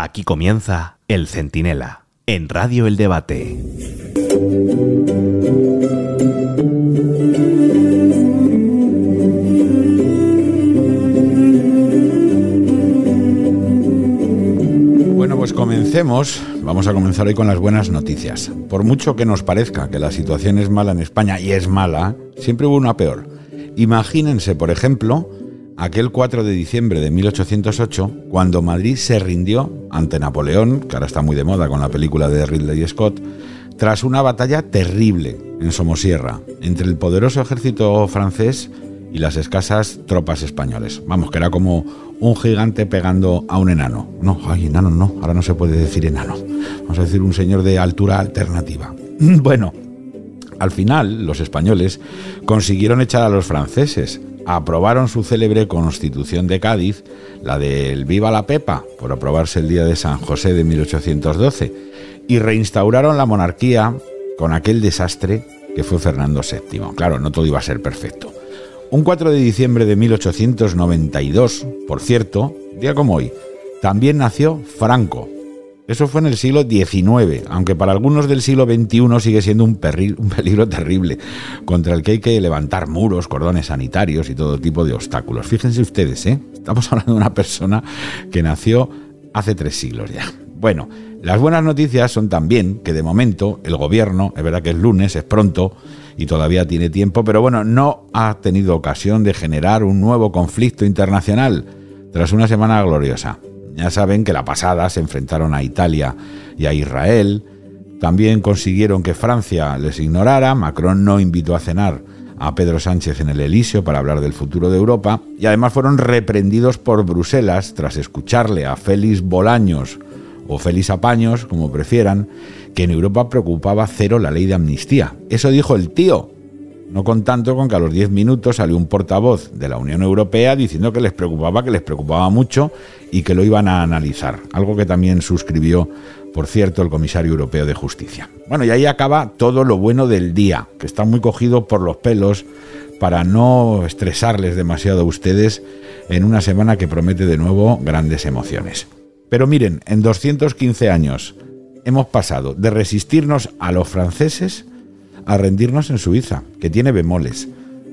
Aquí comienza El Centinela, en Radio El Debate. Bueno, pues comencemos. Vamos a comenzar hoy con las buenas noticias. Por mucho que nos parezca que la situación es mala en España, y es mala, siempre hubo una peor. Imagínense, por ejemplo, aquel 4 de diciembre de 1808, cuando Madrid se rindió ante Napoleón, que ahora está muy de moda con la película de Ridley Scott, tras una batalla terrible en Somosierra entre el poderoso ejército francés y las escasas tropas españoles. Vamos, que era como un gigante pegando a un enano. No, ay, enano no, ahora no se puede decir enano. Vamos a decir un señor de altura alternativa. Bueno, al final los españoles consiguieron echar a los franceses, aprobaron su célebre Constitución de Cádiz, la del Viva la Pepa, por aprobarse el día de San José de 1812, y reinstauraron la monarquía con aquel desastre que fue Fernando VII. Claro, no todo iba a ser perfecto. Un 4 de diciembre de 1892, por cierto, día como hoy, también nació Franco, eso fue en el siglo XIX, aunque para algunos del siglo XXI sigue siendo un, peligro terrible, contra el que hay que levantar muros, cordones sanitarios y todo tipo de obstáculos. Fíjense ustedes, ¿eh? estamos hablando de una persona que nació hace tres siglos ya. Bueno, las buenas noticias son también que de momento el gobierno, es verdad que es lunes, es pronto y todavía tiene tiempo, pero bueno, no ha tenido ocasión de generar un nuevo conflicto internacional tras una semana gloriosa. Ya saben que la pasada se enfrentaron a Italia y a Israel. También consiguieron que Francia les ignorara. Macron no invitó a cenar a Pedro Sánchez en el Elíseo para hablar del futuro de Europa. Y además fueron reprendidos por Bruselas tras escucharle a Félix Bolaños o Félix Apaños, como prefieran, que en Europa preocupaba cero la ley de amnistía. Eso dijo el tío, no contando con que a los 10 minutos salió un portavoz de la Unión Europea diciendo que les preocupaba, que les preocupaba mucho y que lo iban a analizar. Algo que también suscribió, por cierto, el comisario europeo de justicia. Bueno, y ahí acaba todo lo bueno del día, que está muy cogido por los pelos para no estresarles demasiado a ustedes en una semana que promete de nuevo grandes emociones. Pero miren, en 215 años hemos pasado de resistirnos a los franceses a rendirnos en Suiza, que tiene bemoles.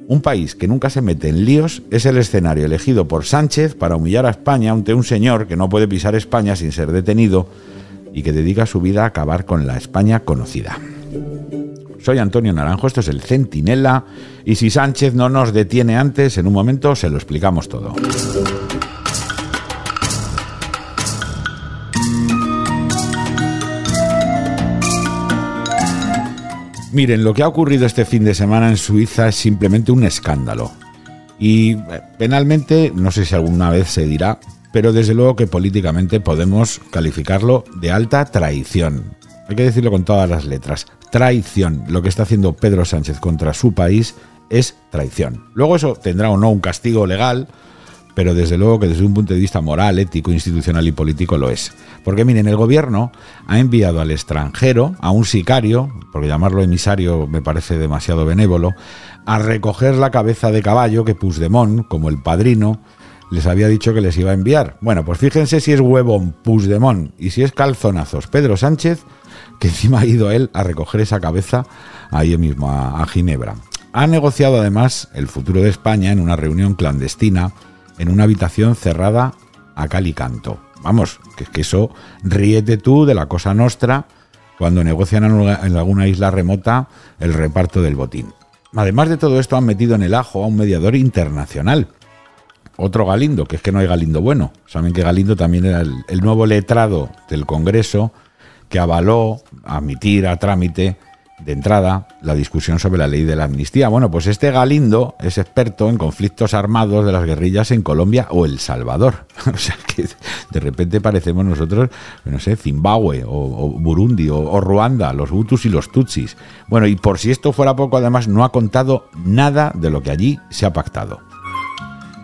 Un país que nunca se mete en líos es el escenario elegido por Sánchez para humillar a España ante un señor que no puede pisar España sin ser detenido y que dedica su vida a acabar con la España conocida. Soy Antonio Naranjo, esto es el Centinela, y si Sánchez no nos detiene antes, en un momento se lo explicamos todo. Miren, lo que ha ocurrido este fin de semana en Suiza es simplemente un escándalo. Y eh, penalmente, no sé si alguna vez se dirá, pero desde luego que políticamente podemos calificarlo de alta traición. Hay que decirlo con todas las letras. Traición. Lo que está haciendo Pedro Sánchez contra su país es traición. Luego eso tendrá o no un castigo legal, pero desde luego que desde un punto de vista moral, ético, institucional y político lo es. Porque miren, el gobierno ha enviado al extranjero a un sicario, porque llamarlo emisario me parece demasiado benévolo, a recoger la cabeza de caballo que Puigdemont, como el padrino, les había dicho que les iba a enviar. Bueno, pues fíjense si es huevón Puigdemont y si es calzonazos Pedro Sánchez, que encima ha ido él a recoger esa cabeza ahí mismo, a, a Ginebra. Ha negociado además el futuro de España en una reunión clandestina en una habitación cerrada a cal y canto. Vamos, que es que eso ríete tú de la cosa nostra cuando negocian en alguna isla remota el reparto del botín. Además de todo esto, han metido en el ajo a un mediador internacional. Otro Galindo, que es que no hay Galindo bueno. Saben que Galindo también era el, nuevo letrado del Congreso que avaló admitir a trámite de entrada la discusión sobre la ley de la amnistía. Bueno, pues este Galindo es experto en conflictos armados de las guerrillas en Colombia o El Salvador. o sea que de repente parecemos nosotros, no sé, Zimbabue o, Burundi o, Ruanda, los Hutus y los Tutsis. Bueno, y por si esto fuera poco, además no ha contado nada de lo que allí se ha pactado.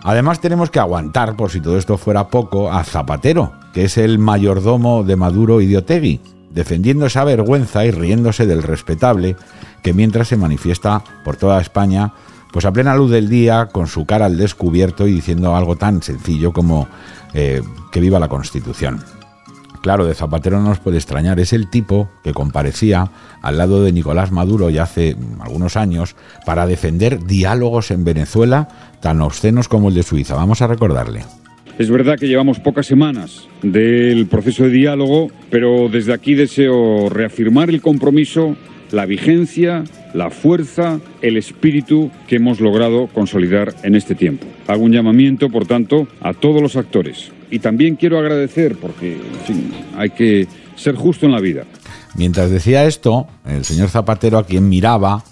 Además tenemos que aguantar, por si todo esto fuera poco, a Zapatero, que es el mayordomo de Maduro y de Otegui defendiendo esa vergüenza y riéndose del respetable que mientras se manifiesta por toda España, pues a plena luz del día, con su cara al descubierto y diciendo algo tan sencillo como eh, que viva la Constitución. Claro, de Zapatero no nos puede extrañar, es el tipo que comparecía al lado de Nicolás Maduro ya hace algunos años para defender diálogos en Venezuela tan obscenos como el de Suiza. Vamos a recordarle. Es verdad que llevamos pocas semanas del proceso de diálogo, pero desde aquí deseo reafirmar el compromiso, la vigencia, la fuerza, el espíritu que hemos logrado consolidar en este tiempo. Hago un llamamiento, por tanto, a todos los actores. Y también quiero agradecer, porque hay que ser justo en la vida. Mientras decía esto, el señor Zapatero, a quien miraba,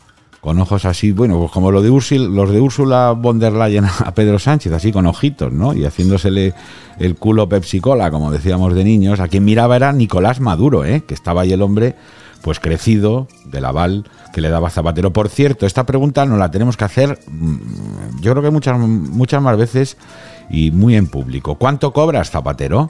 con ojos así, bueno, pues como lo de los de Úrsula von der Leyen a Pedro Sánchez, así con ojitos, ¿no? Y haciéndosele el culo Pepsi Cola, como decíamos de niños, a quien miraba era Nicolás Maduro, ¿eh? Que estaba ahí el hombre, pues crecido del aval que le daba Zapatero. Por cierto, esta pregunta nos la tenemos que hacer, mm, yo creo que muchas, muchas más veces y muy en público. ¿Cuánto cobras, Zapatero?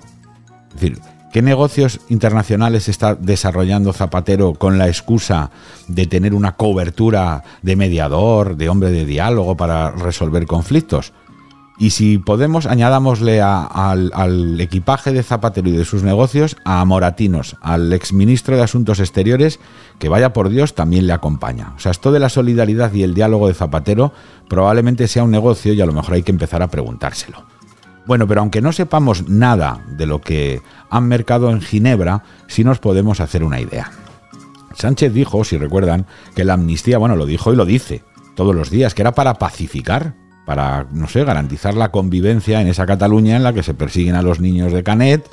Es decir, ¿Qué negocios internacionales está desarrollando Zapatero con la excusa de tener una cobertura de mediador, de hombre de diálogo para resolver conflictos? Y si podemos, añadámosle al, al, equipaje de Zapatero y de sus negocios a Moratinos, al exministro de Asuntos Exteriores, que vaya por Dios, también le acompaña. O sea, esto de la solidaridad y el diálogo de Zapatero probablemente sea un negocio y a lo mejor hay que empezar a preguntárselo. Bueno, pero aunque no sepamos nada de lo que han mercado en Ginebra, sí nos podemos hacer una idea. Sánchez dijo, si recuerdan, que la amnistía, bueno, lo dijo y lo dice todos los días, que era para pacificar, para, no sé, garantizar la convivencia en esa Cataluña en la que se persiguen a los niños de Canet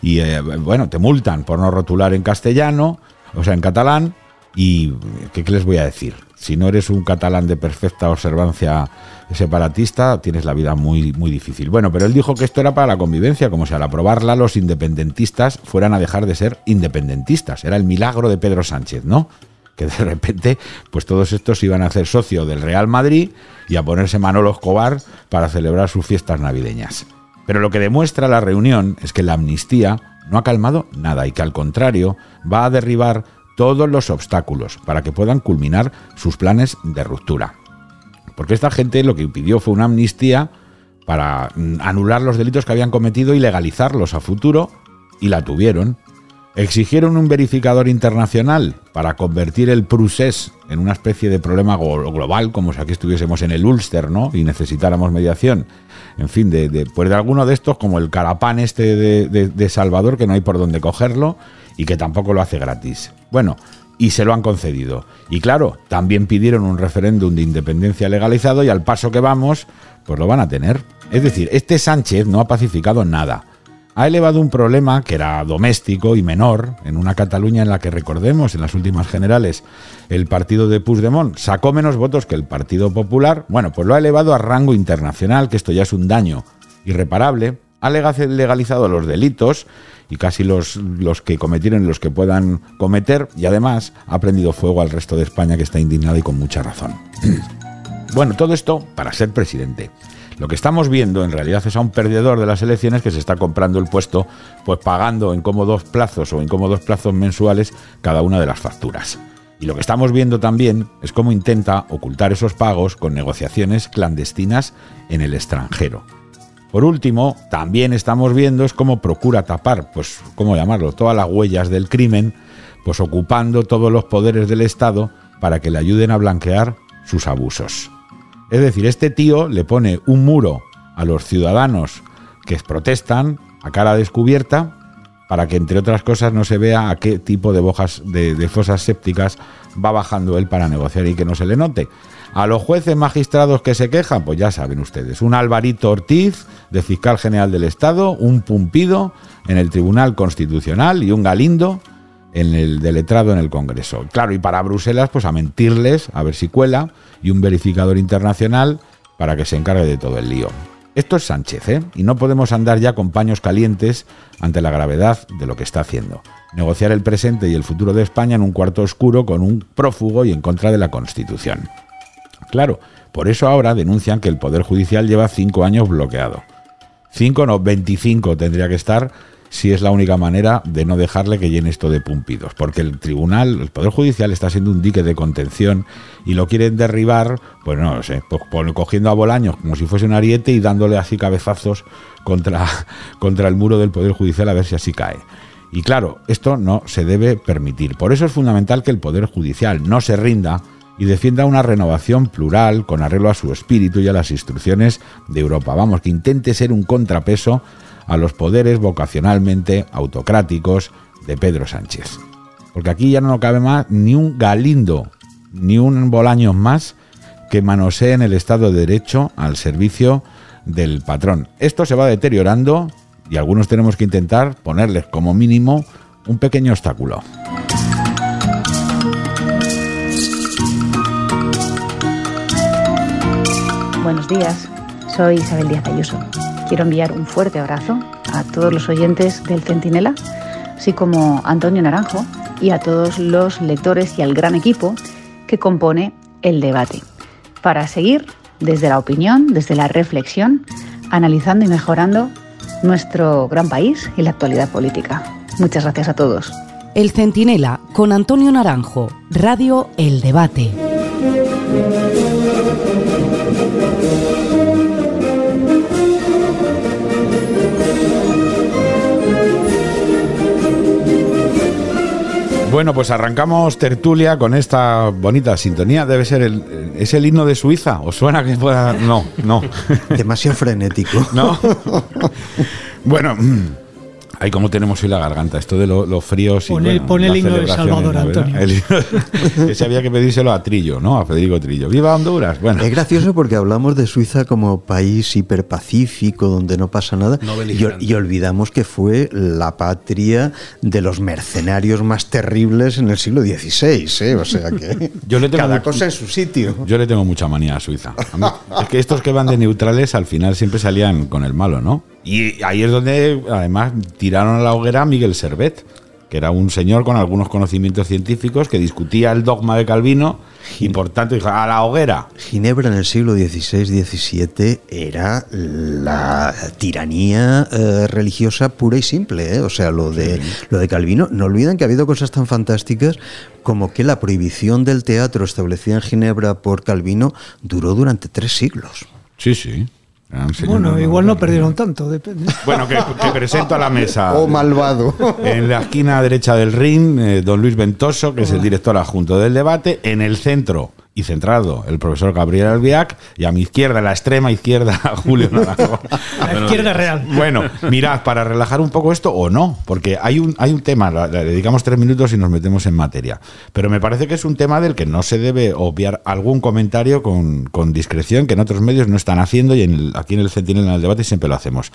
y, eh, bueno, te multan por no rotular en castellano, o sea, en catalán, y ¿qué, les voy a decir? Si no eres un catalán de perfecta observancia separatista, tienes la vida muy, muy difícil. Bueno, pero él dijo que esto era para la convivencia, como si al aprobarla los independentistas fueran a dejar de ser independentistas. Era el milagro de Pedro Sánchez, ¿no? Que de repente, pues todos estos iban a hacer socio del Real Madrid y a ponerse Manolo Escobar para celebrar sus fiestas navideñas. Pero lo que demuestra la reunión es que la amnistía no ha calmado nada y que al contrario va a derribar todos los obstáculos para que puedan culminar sus planes de ruptura. Porque esta gente lo que pidió fue una amnistía para mm, anular los delitos que habían cometido y legalizarlos a futuro, y la tuvieron. Exigieron un verificador internacional para convertir el procés en una especie de problema global, como si aquí estuviésemos en el Ulster, ¿no? Y necesitáramos mediación. En fin, de, pues de alguno de estos, como el carapán este de, de Salvador, que no hay por dónde cogerlo y que tampoco lo hace gratis. Bueno, y se lo han concedido. Y claro, también pidieron un referéndum de independencia legalizado y al paso que vamos, pues lo van a tener. Es decir, este Sánchez no ha pacificado nada. Ha elevado un problema que era doméstico y menor en una Cataluña en la que recordemos en las últimas generales el partido de Puigdemont sacó menos votos que el Partido Popular. Bueno, pues lo ha elevado a rango internacional, que esto ya es un daño irreparable. Ha legalizado los delitos y casi los, que cometieron los que puedan cometer y además ha prendido fuego al resto de España que está indignado y con mucha razón. bueno, todo esto para ser presidente. Lo que estamos viendo en realidad es a un perdedor de las elecciones que se está comprando el puesto, pues pagando en cómodos plazos o en cómodos plazos mensuales cada una de las facturas. Y lo que estamos viendo también es cómo intenta ocultar esos pagos con negociaciones clandestinas en el extranjero. Por último, también estamos viendo es cómo procura tapar, pues, ¿cómo llamarlo?, todas las huellas del crimen, pues ocupando todos los poderes del Estado para que le ayuden a blanquear sus abusos. Es decir, este tío le pone un muro a los ciudadanos que protestan a cara descubierta para que, entre otras cosas, no se vea a qué tipo de, bojas, de, de fosas sépticas va bajando él para negociar y que no se le note. A los jueces magistrados que se quejan, pues ya saben ustedes, un Alvarito Ortiz de fiscal general del Estado, un Pumpido en el Tribunal Constitucional y un Galindo en el deletrado en el Congreso. Claro, y para Bruselas, pues a mentirles, a ver si cuela, y un verificador internacional para que se encargue de todo el lío. Esto es Sánchez, ¿eh? Y no podemos andar ya con paños calientes ante la gravedad de lo que está haciendo. Negociar el presente y el futuro de España en un cuarto oscuro con un prófugo y en contra de la Constitución. Claro, por eso ahora denuncian que el Poder Judicial lleva cinco años bloqueado. Cinco, no, 25 tendría que estar si es la única manera de no dejarle que llene esto de pumpidos. Porque el tribunal, el Poder Judicial está siendo un dique de contención y lo quieren derribar, pues no sé, pues, cogiendo a Bolaños como si fuese un ariete y dándole así cabezazos contra, contra el muro del Poder Judicial a ver si así cae. Y claro, esto no se debe permitir. Por eso es fundamental que el Poder Judicial no se rinda y defienda una renovación plural con arreglo a su espíritu y a las instrucciones de Europa. Vamos, que intente ser un contrapeso a los poderes vocacionalmente autocráticos de Pedro Sánchez. Porque aquí ya no cabe más ni un galindo, ni un bolaño más que manoseen el Estado de Derecho al servicio del patrón. Esto se va deteriorando y algunos tenemos que intentar ponerles como mínimo un pequeño obstáculo. Buenos días, soy Isabel Díaz Ayuso. Quiero enviar un fuerte abrazo a todos los oyentes del Centinela, así como a Antonio Naranjo y a todos los lectores y al gran equipo que compone el debate, para seguir desde la opinión, desde la reflexión, analizando y mejorando nuestro gran país y la actualidad política. Muchas gracias a todos. El Centinela con Antonio Naranjo, Radio El Debate. Bueno, pues arrancamos tertulia con esta bonita sintonía. Debe ser el, es el himno de Suiza. ¿Os suena que pueda.? No, no. Demasiado frenético. No. Bueno. Ahí como tenemos hoy la garganta, esto de los fríos y Pon el, himno de Salvador, Antonio. ese había que pedírselo a Trillo, ¿no? A Federico Trillo. ¡Viva Honduras! Bueno. Es gracioso porque hablamos de Suiza como país hiperpacífico, donde no pasa nada, y, olvidamos que fue la patria de los mercenarios más terribles en el siglo XVI, ¿eh? O sea que yo le tengo cada cosa en su sitio. Yo le tengo mucha manía a Suiza. es que estos que van de neutrales al final siempre salían con el malo, ¿no? Y ahí es donde, además, tiraron a la hoguera a Miguel Servet, que era un señor con algunos conocimientos científicos que discutía el dogma de Calvino y por tanto dijo, a la hoguera. Ginebra en el siglo XVI-XVII era la tiranía eh, religiosa pura y simple. ¿eh? O sea, lo de, lo de Calvino, no olviden que ha habido cosas tan fantásticas como que la prohibición del teatro establecida en Ginebra por Calvino duró durante tres siglos. Sí, sí. Bueno, igual no perdieron tanto, depende. Bueno, que, presento a la mesa. O malvado. En la esquina derecha del ring, eh, don Luis Ventoso, que es el director adjunto del debate. En el centro, y centrado el profesor Gabriel Albiac y a mi izquierda, la extrema izquierda, Julio Naranjo. la izquierda real. Bueno, mirad, para relajar un poco esto o no, porque hay un, hay un tema, le dedicamos tres minutos y nos metemos en materia, pero me parece que es un tema del que no se debe obviar algún comentario con, discreción que en otros medios no están haciendo y en aquí en el Centinela en el debate siempre lo hacemos.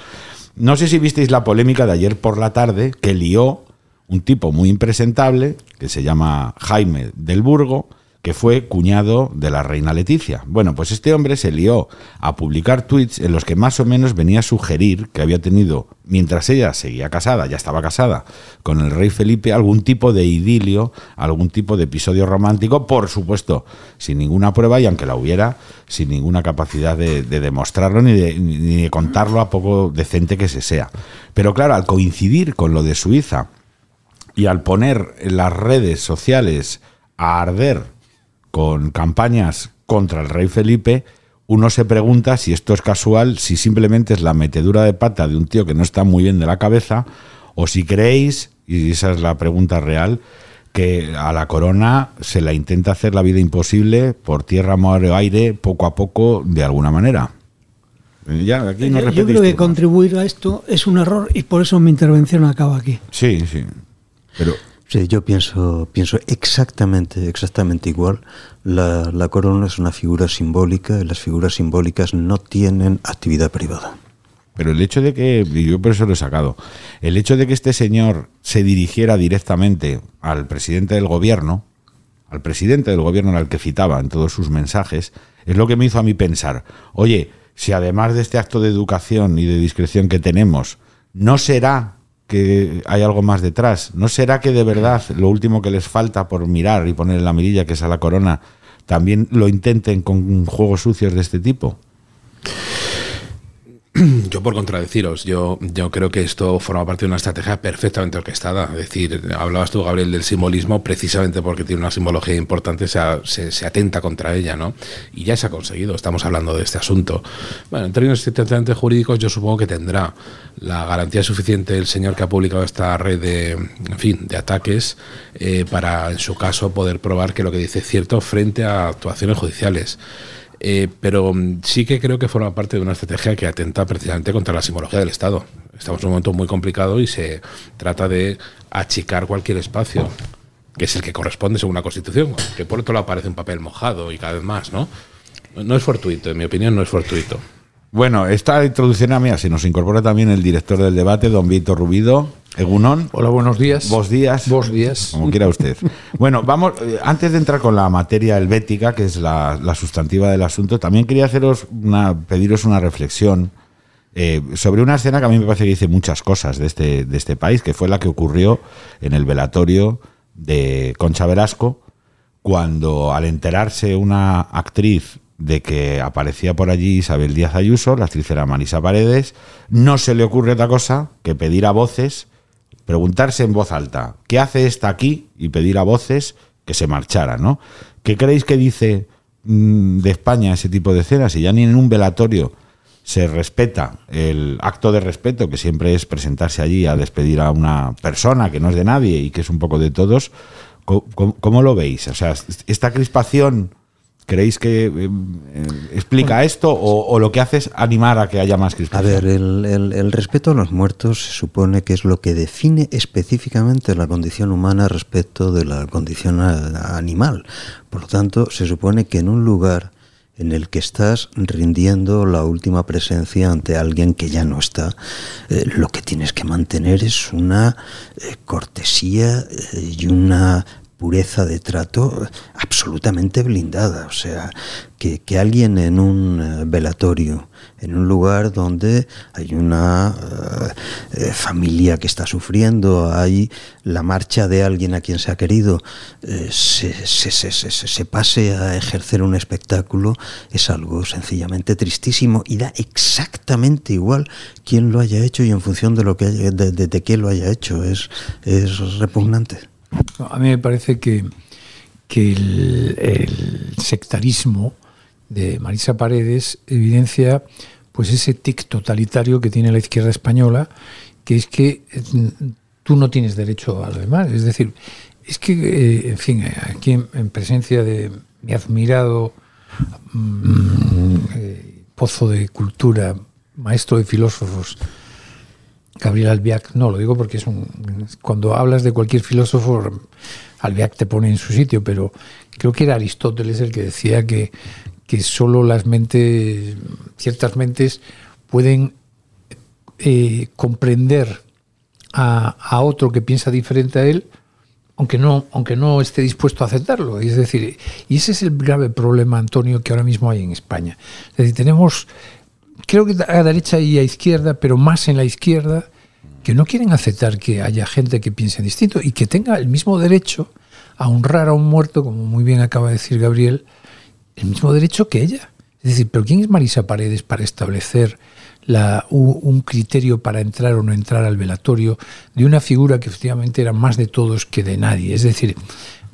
No sé si visteis la polémica de ayer por la tarde que lió un tipo muy impresentable que se llama Jaime del Burgo, que fue cuñado de la reina Leticia. Bueno, pues este hombre se lió a publicar tweets en los que más o menos venía a sugerir que había tenido, mientras ella seguía casada, ya estaba casada, con el rey Felipe, algún tipo de idilio, algún tipo de episodio romántico, por supuesto, sin ninguna prueba y aunque la hubiera, sin ninguna capacidad de, demostrarlo ni de, ni de contarlo a poco decente que se sea. Pero claro, al coincidir con lo de Suiza y al poner las redes sociales a arder con campañas contra el rey Felipe, uno se pregunta si esto es casual, si simplemente es la metedura de pata de un tío que no está muy bien de la cabeza, o si creéis, y esa es la pregunta real, que a la corona se la intenta hacer la vida imposible por tierra, mar o aire, poco a poco, de alguna manera. Ya, aquí no yo, creo que contribuir a esto es un error y por eso mi intervención acaba aquí. Sí, sí. Pero Sí, yo pienso, pienso exactamente, exactamente igual. La, la, corona es una figura simbólica y las figuras simbólicas no tienen actividad privada. Pero el hecho de que, yo por eso lo he sacado, el hecho de que este señor se dirigiera directamente al presidente del gobierno, al presidente del gobierno al que citaba en todos sus mensajes, es lo que me hizo a mí pensar, oye, si además de este acto de educación y de discreción que tenemos, no será que hay algo más detrás. ¿No será que de verdad lo último que les falta por mirar y poner en la mirilla, que es a la corona, también lo intenten con juegos sucios de este tipo? Yo por contradeciros, yo, yo creo que esto forma parte de una estrategia perfectamente orquestada. Es decir, hablabas tú, Gabriel, del simbolismo precisamente porque tiene una simbología importante, se, se, atenta contra ella, ¿no? Y ya se ha conseguido, estamos hablando de este asunto. Bueno, en términos estrictamente jurídicos, yo supongo que tendrá la garantía suficiente el señor que ha publicado esta red de, en fin, de ataques eh, para, en su caso, poder probar que lo que dice es cierto frente a actuaciones judiciales. Eh, pero mm, sí que creo que forma parte de una estrategia que atenta precisamente contra la simbología del Estado. Estamos en un momento muy complicado y se trata de achicar cualquier espacio, que es el que corresponde según la Constitución, que por otro lado parece un papel mojado y cada vez más, ¿no? No es fortuito, en mi opinión no es fortuito. Bueno, esta introducción a mí, si nos incorpora también el director del debate, don Víctor Rubido. Egunon. Hola, buenos días. Vos días. Vos días. Como quiera usted. bueno, vamos, eh, antes de entrar con la materia helvética, que es la, sustantiva del asunto, también quería haceros una, pediros una reflexión eh, sobre una escena que a mí me parece que dice muchas cosas de este, de este país, que fue la que ocurrió en el velatorio de Concha Velasco, cuando al enterarse una actriz de que aparecía por allí Isabel Díaz Ayuso, la actriz era Marisa Paredes, no se le ocurre otra cosa que pedir a voces, preguntarse en voz alta, ¿qué hace esta aquí? Y pedir a voces que se marchara, ¿no? ¿Qué creéis que dice mm, de España ese tipo de escenas? Si ya ni en un velatorio se respeta el acto de respeto, que siempre es presentarse allí a despedir a una persona que no es de nadie y que es un poco de todos, cómo lo veis? O sea, esta crispación ¿Creéis que eh, eh, explica esto o, lo que hace es animar a que haya más crispación? A ver, el, respeto a los muertos se supone que es lo que define específicamente la condición humana respecto de la condición animal. Por lo tanto, se supone que en un lugar en el que estás rindiendo la última presencia ante alguien que ya no está, eh, lo que tienes que mantener es una cortesía y una pureza de trato absolutamente blindada. O sea, que, alguien en un eh, velatorio, en un lugar donde hay una eh, eh, familia que está sufriendo, hay la marcha de alguien a quien se ha querido, se, se, se, se, pase a ejercer un espectáculo, es algo sencillamente tristísimo y da exactamente igual quién lo haya hecho y en función de lo que de, de, qué lo haya hecho. Es, es repugnante. A mí me parece que, que el, sectarismo de Marisa Paredes evidencia pues ese tic totalitario que tiene la izquierda española, que es que mm, tú no tienes derecho a lo demás. Es decir, es que, eh, en fin, aquí en, presencia de mi admirado mm, eh, pozo de cultura, maestro de filósofos, Gabriel Albiac, no, lo digo porque es un, cuando hablas de cualquier filósofo, Albiac te pone en su sitio, pero creo que era Aristóteles el que decía que, que solo las mentes, ciertas mentes pueden eh, comprender a, a, otro que piensa diferente a él, aunque no, aunque no esté dispuesto a aceptarlo. Es decir, y ese es el grave problema, Antonio, que ahora mismo hay en España. Es decir, tenemos creo que a derecha y a izquierda, pero más en la izquierda, que no quieren aceptar que haya gente que piense distinto y que tenga el mismo derecho a honrar a un muerto, como muy bien acaba de decir Gabriel, el mismo derecho que ella. Es decir, pero ¿quién es Marisa Paredes para establecer la, un criterio para entrar o no entrar al velatorio de una figura que efectivamente era más de todos que de nadie? Es decir,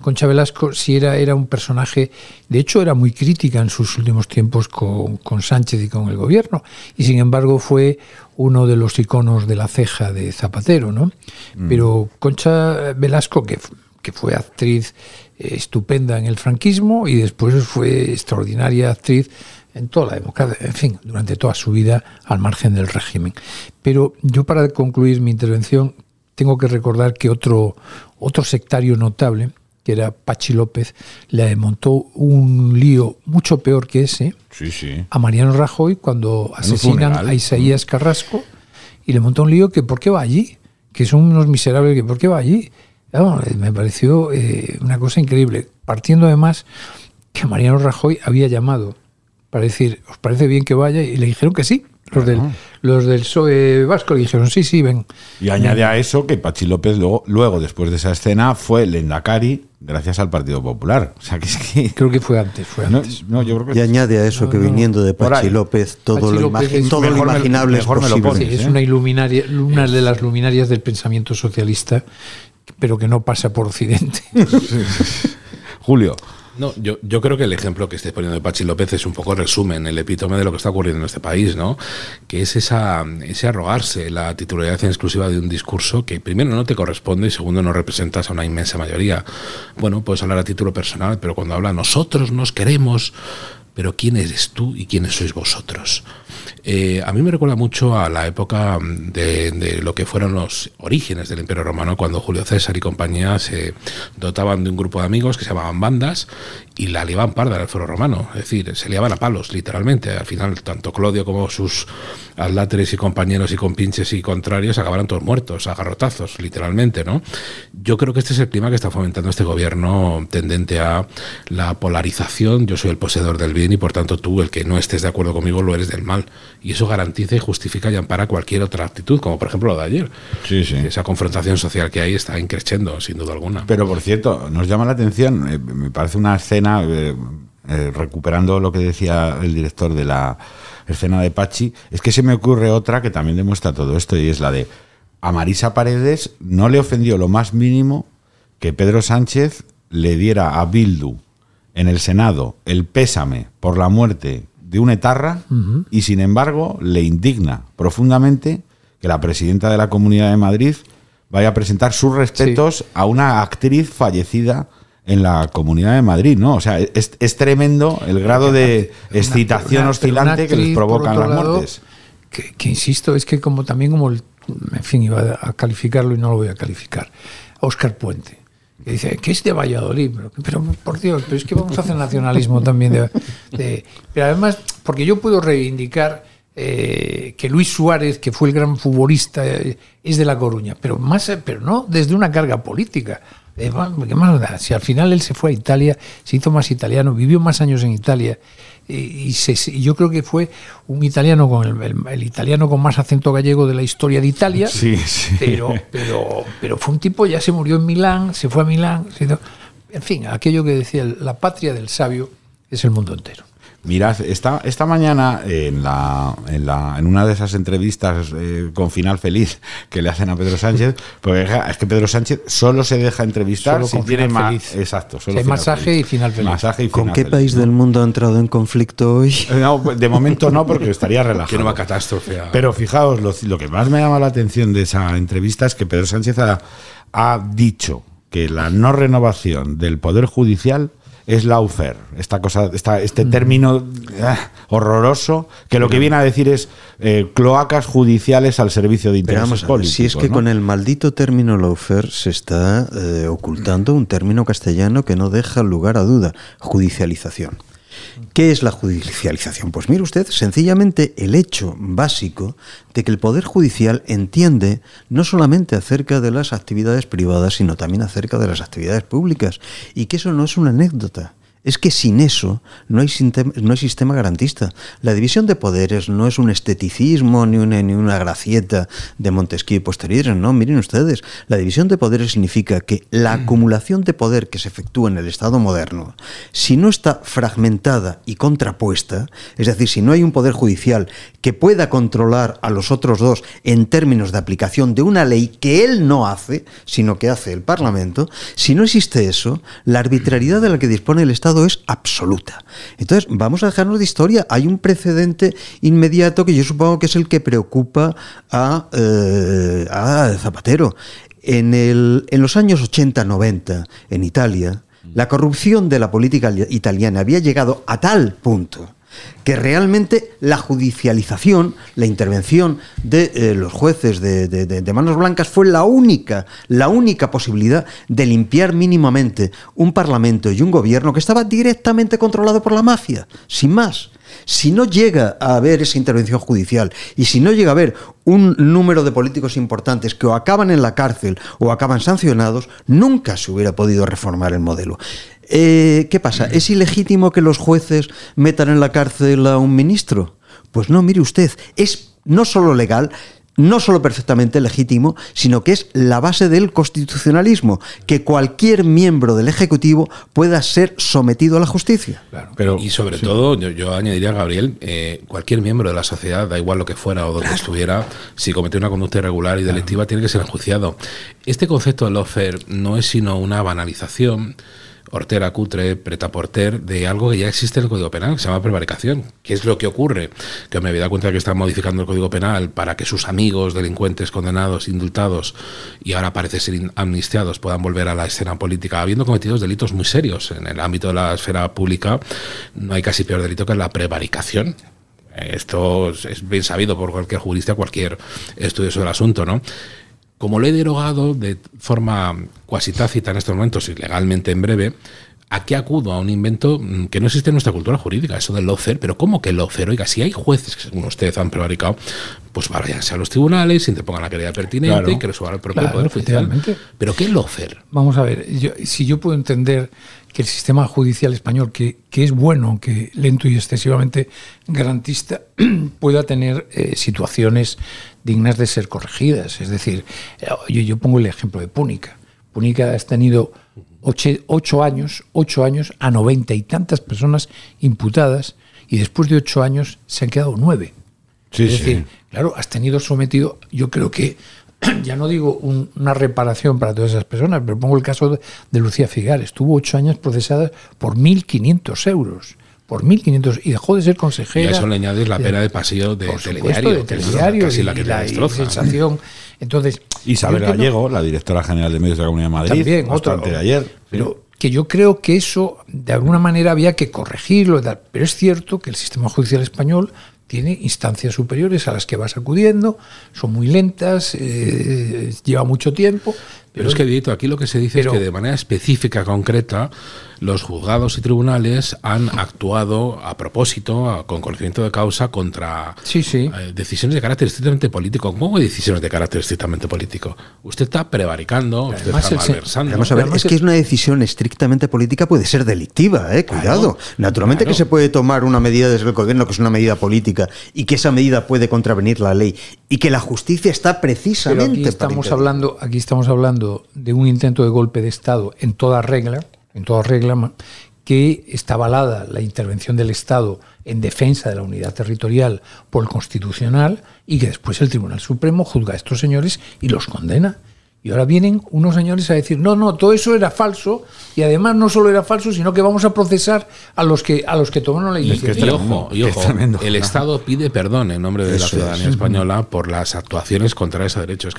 Concha Velasco sí era, era un personaje, de hecho era muy crítica en sus últimos tiempos con, Sánchez y con el gobierno, y sin embargo fue uno de los iconos de la ceja de Zapatero, ¿no? Mm. Pero Concha Velasco, que, que fue actriz eh, estupenda en el franquismo y después fue extraordinaria actriz en toda la democracia, en fin, durante toda su vida al margen del régimen. Pero yo para concluir mi intervención tengo que recordar que otro, otro sectario notable, que era Pachi López, le montó un lío mucho peor que ese a Mariano Rajoy cuando asesinan a Isaías Carrasco y le montó un lío que ¿por qué va allí? Que son unos miserables que ¿por qué va allí? me pareció eh, una cosa increíble, partiendo además que Mariano Rajoy había llamado para decir, ¿os parece bien que vaya? Y le dijeron que sí, los del, los del PSOE vasco dijeron, sí, sí, ven. Y añade a eso que Pachi López luego, luego después de esa escena, fue Lendakari gracias al Partido Popular. O sea, que es que... Creo que fue antes, fue antes. No, yo creo que y añade a eso que viniendo de Pachi López, todo, lo, todo lo, imaginable es posible. es ¿eh? una, iluminaria, una de las luminarias del pensamiento socialista, pero que no pasa por Occidente. Julio. No, yo, yo creo que el ejemplo que estés poniendo de Pachi López es un poco resumen, el epítome de lo que está ocurriendo en este país, ¿no? Que es esa, ese arrogarse la titularidad exclusiva de un discurso que primero no te corresponde y segundo no representas a una inmensa mayoría. Bueno, puedes hablar a título personal, pero cuando habla nosotros nos queremos, pero ¿quién eres tú y quiénes sois vosotros? Eh, a mí me recuerda mucho a la época de, lo que fueron los orígenes del Imperio Romano, cuando Julio César y compañía se dotaban de un grupo de amigos que se llamaban bandas y la liaban parda en el foro romano. Es decir, se liaban a palos, literalmente. Al final, tanto Clodio como sus atláteres y compañeros y compinches y contrarios acabaron todos muertos, a garrotazos, literalmente, ¿no? Yo creo que este es el clima que está fomentando este gobierno tendente a la polarización. Yo soy el poseedor del bien y, por tanto, tú, el que no estés de acuerdo conmigo, lo eres del mal y eso garantiza y justifica y ampara cualquier otra actitud, como por ejemplo lo de ayer. Sí, sí. Esa confrontación social que hay está increciendo, sin duda alguna. Pero por cierto, nos llama la atención, eh, me parece una escena, eh, eh, recuperando lo que decía el director de la escena de Pachi, es que se me ocurre otra que también demuestra todo esto y es la de a Marisa Paredes no le ofendió lo más mínimo que Pedro Sánchez le diera a Bildu en el Senado el pésame por la muerte de un etarra y sin embargo le indigna profundamente que la presidenta de la Comunidad de Madrid vaya a presentar sus respetos a una actriz fallecida en la Comunidad de Madrid, ¿no? O sea, es, tremendo el grado de excitación oscilante que les provocan las muertes. Que, insisto, es que como también como, en fin, iba a calificarlo y no lo voy a calificar. Oscar Puente que dice que es de Valladolid, pero, por Dios, pero es que vamos a hacer nacionalismo también. De, pero además, porque yo puedo reivindicar eh, que Luis Suárez, que fue el gran futbolista, eh, es de La Coruña, pero, más, pero no desde una carga política. Eh, ¿Qué más da? Si al final él se fue a Italia, se hizo más italiano, vivió más años en Italia y, yo creo que fue un italiano con el, italiano con más acento gallego de la historia de Italia. Sí, sí. Pero, pero, pero fue un tipo, ya se murió en Milán, se fue a Milán. en fin, aquello que decía, la patria del sabio es el mundo entero. Mirad, esta, esta mañana en, la, en, la, en una de esas entrevistas eh, con final feliz que le hacen a Pedro Sánchez, porque es que Pedro Sánchez solo se deja entrevistar si tiene más. Exacto, solo masaje y final feliz. ¿Con qué país del mundo ha entrado en conflicto hoy? No, de momento no, porque estaría relajado. Tiene una catástrofe. Pero fijaos, lo, lo, que más me llama la atención de esa entrevista es que Pedro Sánchez ha, ha dicho que la no renovación del Poder Judicial es laufer, esta cosa, esta, este término ah, horroroso, que lo que viene a decir es eh, cloacas judiciales al servicio de intereses políticos. Si es que con el maldito término laufer se está eh, ocultando un término castellano que no deja lugar a duda, judicialización. ¿Qué es la judicialización? Pues mire usted, sencillamente el hecho básico de que el Poder Judicial entiende no solamente acerca de las actividades privadas, sino también acerca de las actividades públicas, y que eso no es una anécdota. Es que sin eso no hay, sistema, no hay sistema garantista. La división de poderes no es un esteticismo ni una, ni una gracieta de Montesquieu y posteriores. No, miren ustedes, la división de poderes significa que la mm. acumulación de poder que se efectúa en el Estado moderno, si no está fragmentada y contrapuesta, es decir, si no hay un poder judicial que pueda controlar a los otros dos en términos de aplicación de una ley que él no hace, sino que hace el Parlamento, si no existe eso, la arbitrariedad de la que dispone el Estado es absoluta. Entonces, vamos a dejarnos de historia. Hay un precedente inmediato que yo supongo que es el que preocupa a, eh, Zapatero. En, el, en los años 80-90, en Italia, la corrupción de la política italiana había llegado a tal punto que realmente la judicialización, la intervención de eh, los jueces de, manos blancas fue la única, la única posibilidad de limpiar mínimamente un parlamento y un gobierno que estaba directamente controlado por la mafia, sin más. Si no llega a haber esa intervención judicial y si no llega a haber un número de políticos importantes que o acaban en la cárcel o acaban sancionados, nunca se hubiera podido reformar el modelo. Eh, ¿Qué pasa? ¿Es ilegítimo que los jueces metan en la cárcel a un ministro? Pues no, mire usted, es no solo legal, no solo perfectamente legítimo, sino que es la base del constitucionalismo, que cualquier miembro del Ejecutivo pueda ser sometido a la justicia. pero, y sobre todo, yo, añadiría, Gabriel, eh, cualquier miembro de la sociedad, da igual lo que fuera o donde estuviera, si cometió una conducta irregular y delictiva, tiene que ser enjuiciado. Este concepto de lawfare no es sino una banalización hortera, cutre, pretaporter, de algo que ya existe en el Código Penal, que se llama prevaricación. ¿Qué es lo que ocurre? Que me había dado cuenta que están modificando el Código Penal para que sus amigos, delincuentes, condenados, indultados y ahora parece ser amnistiados puedan volver a la escena política, habiendo cometido delitos muy serios. En el ámbito de la esfera pública no hay casi peor delito que la prevaricación. Esto es bien sabido por cualquier jurista, cualquier estudioso del asunto, ¿no? Como lo he derogado de forma cuasi tácita en estos momentos y legalmente en breve, ¿a qué acudo? A un invento mm, que no existe en nuestra cultura jurídica, eso del lawfare. Pero ¿cómo que lawfare? Oiga, si hay jueces que según ustedes han prevaricado, pues váyanse a los tribunales, interpongan la querella pertinente y que resuelvan el propio Poder Judicial. Pero ¿qué lawfare? Vamos a ver, si yo puedo entender que el sistema judicial español, que, es bueno, aunque lento y excesivamente garantista, pueda tener eh, situaciones dignas de ser corregidas. Es decir, yo, yo pongo el ejemplo de Púnica. Púnica ha tenido ocho, años, ocho años a noventa y tantas personas imputadas y después de ocho años se han quedado nueve. es decir, claro, has tenido sometido, yo creo que, ya no digo una reparación para todas esas personas, pero pongo el caso de, Lucía Figar, estuvo ocho años procesada por 1.500 euros por 1.500 y dejó de ser consejera. Y a eso le añades la pena de pasillo de telediario. de telediario y, la, que la, sensación. Entonces, Isabel Gallego, la directora general de medios de la Comunidad de Madrid, también, otro, de ayer. Pero que yo creo que eso de alguna manera había que corregirlo, pero es cierto que el sistema judicial español tiene instancias superiores a las que vas acudiendo, son muy lentas, eh, lleva mucho tiempo. Pero, es que, Dito, aquí lo que se dice es que de manera específica, concreta, los juzgados y tribunales han actuado a propósito, con conocimiento de causa, contra eh, decisiones de carácter estrictamente político. ¿Cómo hay decisiones de carácter estrictamente político? Usted está prevaricando, usted está malversando. Vamos a ver, es que es una decisión estrictamente política, puede ser delictiva, ¿eh? cuidado. Naturalmente que se puede tomar una medida desde el gobierno que es una medida política y que esa medida puede contravenir la ley y que la justicia está precisamente. aquí estamos hablando, aquí estamos hablando de un intento de golpe de Estado en toda regla en toda regla, que está avalada la intervención del Estado en defensa de la unidad territorial por el Constitucional y que después el Tribunal Supremo juzga a estos señores y los condena. Y ahora vienen unos señores a decir, no, no, todo eso era falso y además no solo era falso, sino que vamos a procesar a los que a los que tomaron la iniciativa. Y ojo, y ojo el Estado pide perdón en nombre de la ciudadanía española por las actuaciones contra ese derecho.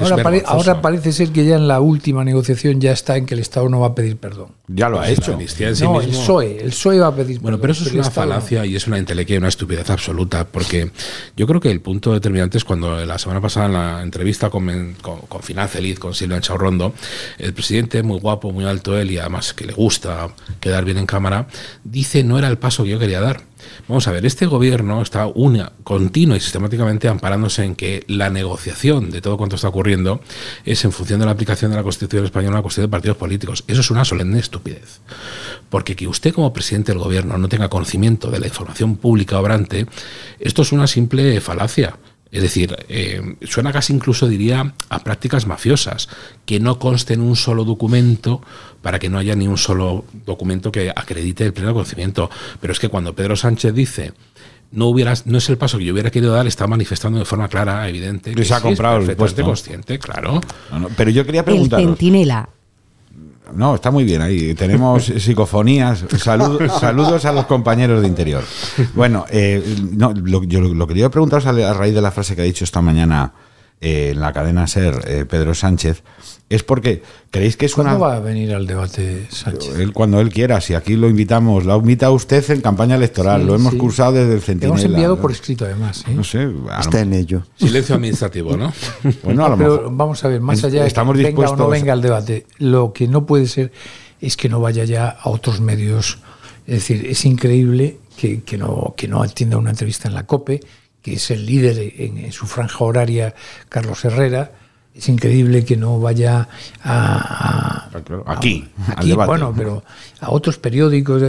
ahora, parece ser que ya en la última negociación ya está en que el Estado no va a pedir perdón. Ya lo ha hecho. no, el PSOE, el PSOE va a pedir Bueno, pero eso es una falacia y es una intelequia y una estupidez absoluta, porque yo creo que el punto determinante es cuando la semana pasada en la entrevista con, con, con Final Feliz, con Silvia en Rondo, el presidente, muy guapo, muy alto él y además que le gusta quedar bien en cámara, dice no era el paso que yo quería dar. Vamos a ver, este gobierno está una, continua y sistemáticamente amparándose en que la negociación de todo cuanto está ocurriendo es en función de la aplicación de la Constitución española a la Constitución de partidos políticos. Eso es una solemne estupidez. Porque que usted como presidente del gobierno no tenga conocimiento de la información pública obrante, esto es una simple falacia. Es decir, eh, suena casi incluso, diría, a prácticas mafiosas, que no conste en un solo documento para que no haya ni un solo documento que acredite el pleno conocimiento. Pero es que cuando Pedro Sánchez dice no hubiera, no es el paso que yo hubiera querido dar, está manifestando de forma clara, evidente. Que se ha comprado el puesto. consciente, claro. pero yo quería preguntar. El centinela no, está muy bien ahí. Tenemos psicofonías. saludos a los compañeros de interior. Bueno, eh, no, lo, yo lo quería preguntaros a, raíz de la frase que ha dicho esta mañana eh, en la cadena SER eh, Pedro Sánchez, es porque creéis que es ¿Cuándo va a venir al debate Sánchez? Él, cuando él quiera, si aquí lo invitamos, lo ha invitado usted en campaña electoral, lo hemos cursado desde el Centinela. Lo hemos enviado por escrito además. No sé. Está en ello. Silencio administrativo, ¿no? bueno, a lo Pero vamos a ver, más allá de que venga o no venga al debate, lo que no puede ser es que no vaya ya a otros medios. Es decir, es increíble que, que no, que no atienda una entrevista en la COPE, que es el líder en su franja horaria, Carlos Herrera es increíble que no vaya a, aquí, aquí bueno, pero a otros periódicos.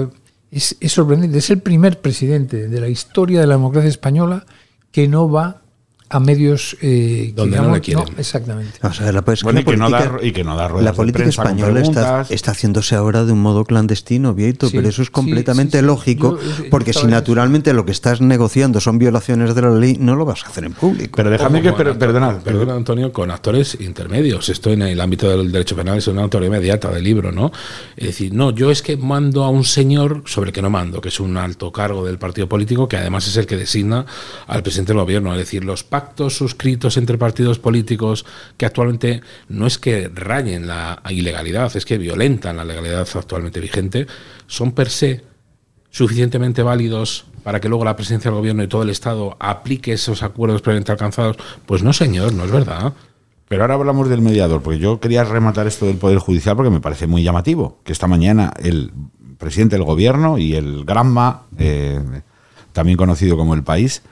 Es, es, sorprendente. Es el primer presidente de la historia de la democracia española que no va a medios eh, donde no le quieren. exactamente. y, que no da, y que no da La política española está, está, haciéndose ahora de un modo clandestino, Vieito, pero eso es completamente lógico, porque si naturalmente lo que estás negociando son violaciones de la ley, no lo vas a hacer en público. Pero déjame que, perdona, perdona, Antonio, con actores intermedios. Esto en el ámbito del derecho penal es una autoría inmediata del libro, ¿no? Es decir, no, yo es que mando a un señor sobre que no mando, que es un alto cargo del partido político, que además es el que designa al presidente del gobierno. Es decir, los pactos suscritos entre partidos políticos que actualmente no es que rayen la ilegalidad, es que violentan la legalidad actualmente vigente, son per se suficientemente válidos para que luego la presidencia del gobierno y todo el Estado aplique esos acuerdos previamente alcanzados? Pues no, señor, no es verdad. Pero ahora hablamos del mediador, porque yo quería rematar esto del Poder Judicial porque me parece muy llamativo que esta mañana el presidente del gobierno y el Granma, eh, también conocido como el país,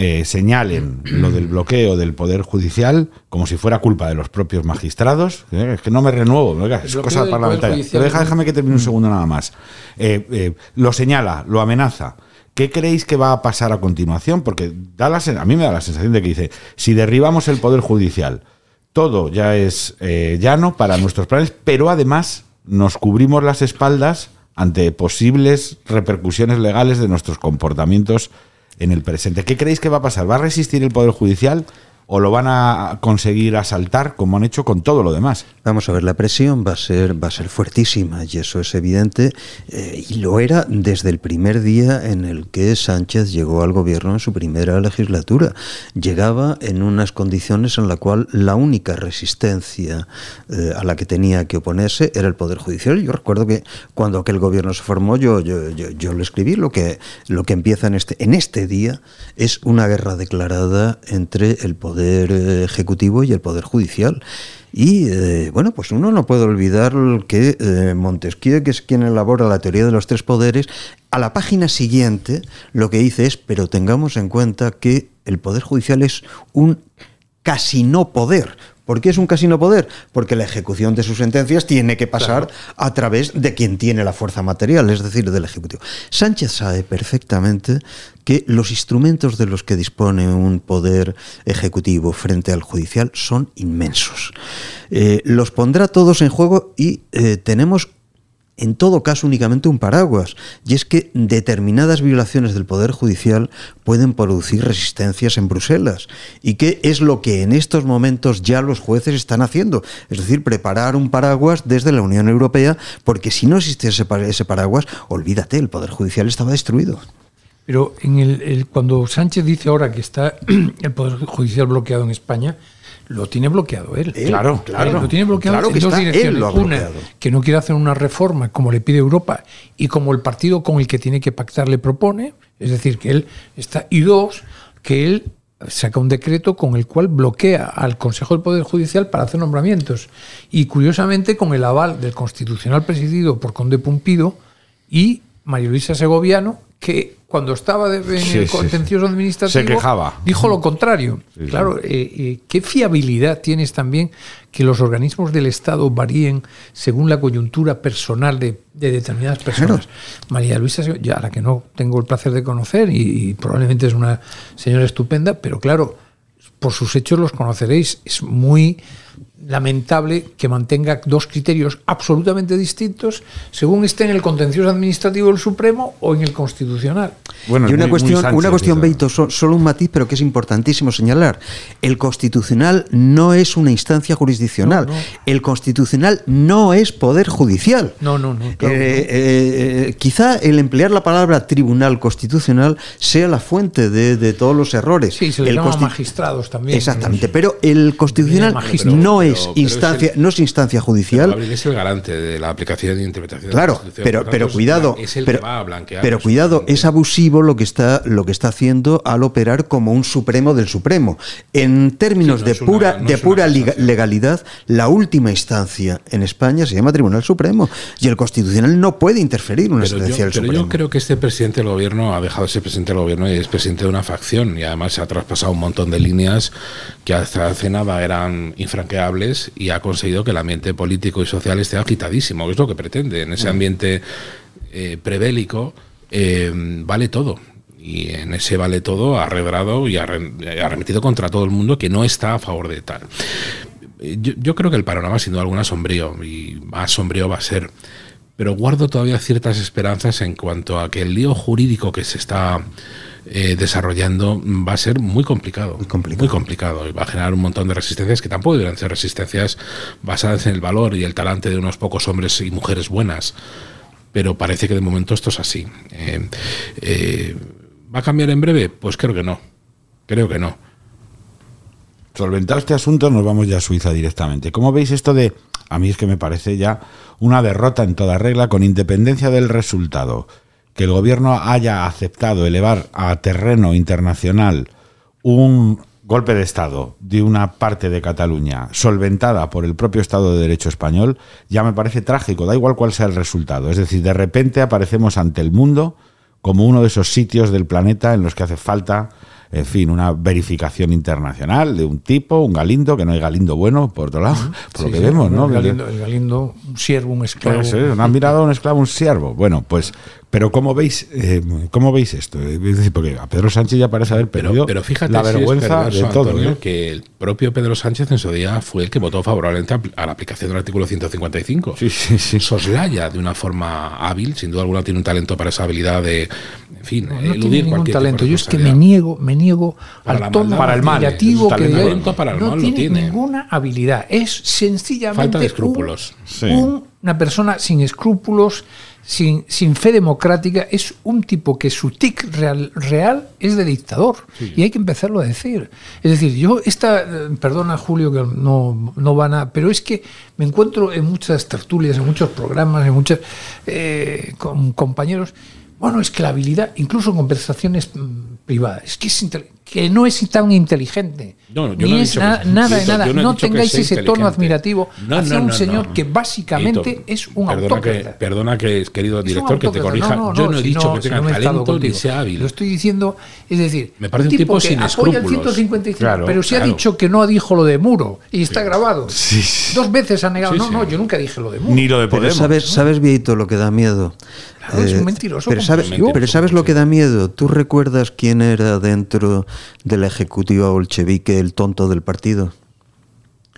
eh, señalen lo del bloqueo del Poder Judicial como si fuera culpa de los propios magistrados. ¿eh? Es que no me renuevo, es cosa parlamentaria. Pero déjame que termine un segundo nada más. Eh, lo señala, lo amenaza. ¿Qué creéis que va a pasar a continuación? Porque da a mí me da la sensación de que dice, si derribamos el Poder Judicial, todo ya es llano para nuestros planes, pero además nos cubrimos las espaldas ante posibles repercusiones legales de nuestros comportamientos en el presente. ¿Qué creéis que va a pasar? ¿Va a resistir el Poder Judicial o lo van a conseguir asaltar como han hecho con todo lo demás. Vamos a ver, la presión va a ser, va a ser fuertísima y eso es evidente eh, y lo era desde el primer día en el que Sánchez llegó al gobierno en su primera legislatura. Llegaba en unas condiciones en la cual la única resistencia eh, a la que tenía que oponerse era el Poder Judicial. Yo recuerdo que cuando aquel gobierno se formó yo, yo, yo, yo lo escribí, lo que, lo que empieza en este, en este día es una guerra declarada entre el Poder Poder eh, Ejecutivo y el Poder Judicial. Y eh, bueno, pues uno no puede olvidar que eh, Montesquieu, que es quien elabora la teoría de los tres poderes, a la página siguiente lo que dice es, pero tengamos en cuenta que el Poder Judicial es un casi no poder, ¿Por qué es un casino poder? Porque la ejecución de sus sentencias tiene que pasar a través de quien tiene la fuerza material, es decir, del Ejecutivo. Sánchez sabe perfectamente que los instrumentos de los que dispone un poder ejecutivo frente al judicial son inmensos. Eh, los pondrá todos en juego y eh, tenemos en todo caso únicamente un paraguas, y es que determinadas violaciones del Poder Judicial pueden producir resistencias en Bruselas, y que es lo que en estos momentos ya los jueces están haciendo, es decir, preparar un paraguas desde la Unión Europea, porque si no existe ese, paraguas, olvídate, el Poder Judicial estaba destruido. Pero en el, cuando Sánchez dice ahora que está el Poder Judicial bloqueado en España, lo tiene bloqueado él. claro, claro. Lo tiene bloqueado en dos direcciones. Una, que no quiere hacer una reforma como le pide Europa y como el partido con el que tiene que pactar le propone, es decir, que él está. Y dos, que él saca un decreto con el cual bloquea al Consejo del Poder Judicial para hacer nombramientos. Y curiosamente, con el aval del Constitucional presidido por Conde Pumpido y María Luisa Segoviano, que cuando estaba en el contencioso administrativo, se quejaba. dijo lo contrario. claro, eh, eh, ¿qué fiabilidad tienes también que los organismos del Estado varíen según la coyuntura personal de, determinadas personas? María Luisa, ya a la que no tengo el placer de conocer y probablemente es una señora estupenda, pero claro, por sus hechos los conoceréis. Es muy lamentable que mantenga dos criterios absolutamente distintos según esté en el contencioso administrativo del Supremo o en el constitucional. Bueno, y una cuestión, una cuestión Beito, solo un matiz, pero que es importantísimo señalar. El constitucional no es una instancia jurisdiccional. El constitucional no es poder judicial. No, no, no. Eh, eh, eh, quizá el emplear la palabra tribunal constitucional sea la fuente de, todos los errores. Sí, se le llama magistrados también. Exactamente, pero el constitucional no es instancia, no es instancia judicial. es el garante de la aplicación e interpretación. Claro, pero, pero cuidado, pero, cuidado, es abusivo lo que está lo que está haciendo al operar como un supremo del supremo. En términos de pura de pura legalidad, la última instancia en España se llama Tribunal Supremo y el Constitucional no puede interferir en una sentencia del Supremo. Pero yo creo que este presidente del gobierno ha dejado de ser presidente del gobierno y es presidente de una facción y además se ha traspasado un montón de líneas que hasta hace nada eran infranqueables y ha conseguido que el ambiente político y social esté agitadísimo, que es lo que pretende. En ese mm. ambiente eh, prebélico eh, vale todo. y en ese vale todo ha arredrado y ha arremetido contra todo el mundo que no está a favor de tal. Yo, yo creo que el panorama, sin duda alguna, sombrío y más sombrío va a ser. Pero guardo todavía ciertas esperanzas en cuanto a que el lío jurídico que se está eh, desarrollando va a ser muy complicado, muy complicado. y va a generar un montón de resistencias que tampoco deben ser resistencias basadas en el valor y el talante de unos pocos hombres y mujeres buenas. Pero parece que de momento esto es así. Eh, eh, ¿Va a cambiar en breve? Pues creo que no. Creo que no. Solventado este asunto, nos vamos ya a Suiza directamente. ¿Cómo veis esto de.? A mí es que me parece ya una derrota en toda regla, con independencia del resultado que el gobierno haya aceptado elevar a terreno internacional un golpe de Estado de una parte de Cataluña solventada por el propio Estado de Derecho español, ya me parece trágico, da igual cuál sea el resultado. Es decir, de repente aparecemos ante el mundo como uno de esos sitios del planeta en los que hace falta en fin, una verificación internacional de un tipo, un galindo, que no hay galindo bueno, por otro lado, por lo que vemos, ¿no? El galindo, un siervo, un esclavo. Pues, ¿no han mirado a un esclavo, un siervo. Bueno, pues pero ¿cómo veis, eh, ¿cómo veis esto? porque a Pedro Sánchez ya parece haber perdido pero, fíjate la vergüenza de todo. Que el propio Pedro Sánchez en su día fue el que votó favorablemente a la aplicación del artículo 155. Sí, sí, sí. Soslaya de una forma hábil, sin duda alguna tiene un talento para esa habilidad de, en fin, no, no tiene ningún talento. Yo es que me niego, me niego al tono para el mal, negativo que talento para el no mal, tiene, tiene ninguna habilidad. Es sencillamente falta de escrúpulos. una persona sin escrúpulos sin, sin, fe democrática, es un tipo que su tic real, real es de dictador. Y hay que empezarlo a decir. Es decir, yo, esta, perdona Julio que no, no van a, pero es que me encuentro en muchas tertulias, en muchos programas, en muchos eh, con compañeros. Bueno, es que la habilidad, incluso en conversaciones mm, privadas, es que es que no es tan inteligente. No, ni es nada de nada. No, tengáis ese tono admirativo hacia un señor que básicamente es un perdona autócrata. Que, perdona que, querido director, que te corrija. yo no he dicho que tenga talento ni sea hábil. Lo estoy diciendo, es decir, me parece un tipo, un tipo sin apoya el 155, pero si ha dicho que no dicho lo de Muro y está grabado. Dos veces ha negado. no, no, yo nunca dije lo de Muro. Ni lo de Podemos. sabes, sabes, Vieito, lo que da miedo. Es un eh, mentiroso. Pero sabes, pero sabes lo que da miedo. ¿Tú recuerdas quién era dentro de la ejecutiva bolchevique el tonto del partido?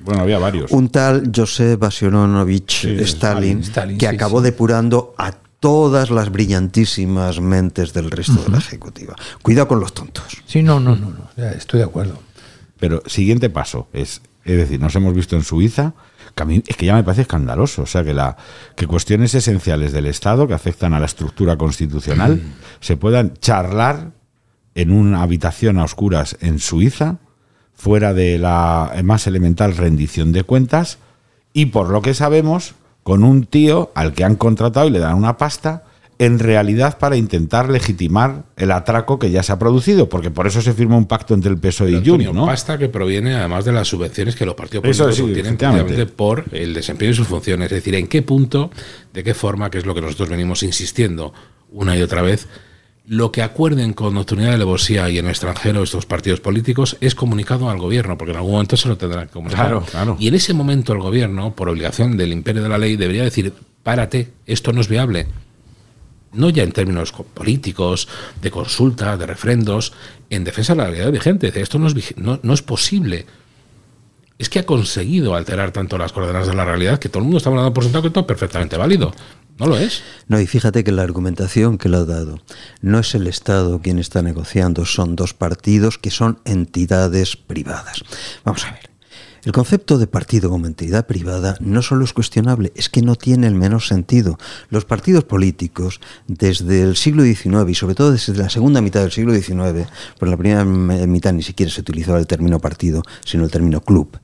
Bueno, había varios. Un tal José Basionovich Stalin, que acabó depurando a todas las brillantísimas mentes del resto de la ejecutiva. Cuidado con los tontos. Sí, no, no, no, no. estoy de acuerdo. Pero siguiente paso es, es decir, nos hemos visto en Suiza, que es que ya me parece escandaloso, o sea, que, la, que cuestiones esenciales del Estado que afectan a la estructura constitucional se puedan charlar en una habitación a oscuras en Suiza, fuera de la más elemental rendición de cuentas, y por lo que sabemos, con un tío al que han contratado y le dan una pasta, en realidad para intentar legitimar el atraco que ya se ha producido, porque por eso se firma un pacto entre el PSOE y Junts, ¿no? Pasta que proviene además de las subvenciones que los partidos políticos obtienen por el desempeño de sus funciones, es decir, en qué punto, de qué forma, que es lo que nosotros venimos insistiendo una y otra vez, lo que acuerden con nocturnidad de alevosía y en el extranjero estos partidos políticos es comunicado al gobierno, porque en algún momento se lo tendrán que comunicar. Y en ese momento el gobierno, por obligación del imperio de la ley, debería decir, párate, esto no es viable. No ya en términos políticos, de consulta, de refrendos, en defensa de la realidad vigente. Esto no es, no, es posible es que ha conseguido alterar tanto las coordenadas de la realidad que todo el mundo está hablando por sentado que todo es perfectamente válido. No lo es. No, y fíjate que la argumentación que le ha dado no es el Estado quien está negociando, son dos partidos que son entidades privadas. Vamos a ver. El concepto de partido como entidad privada no solo es cuestionable, es que no tiene el menor sentido. Los partidos políticos, desde el siglo XIX y sobre todo desde la segunda mitad del siglo XIX, por la primera mitad ni siquiera se utilizaba el término partido, sino el término club,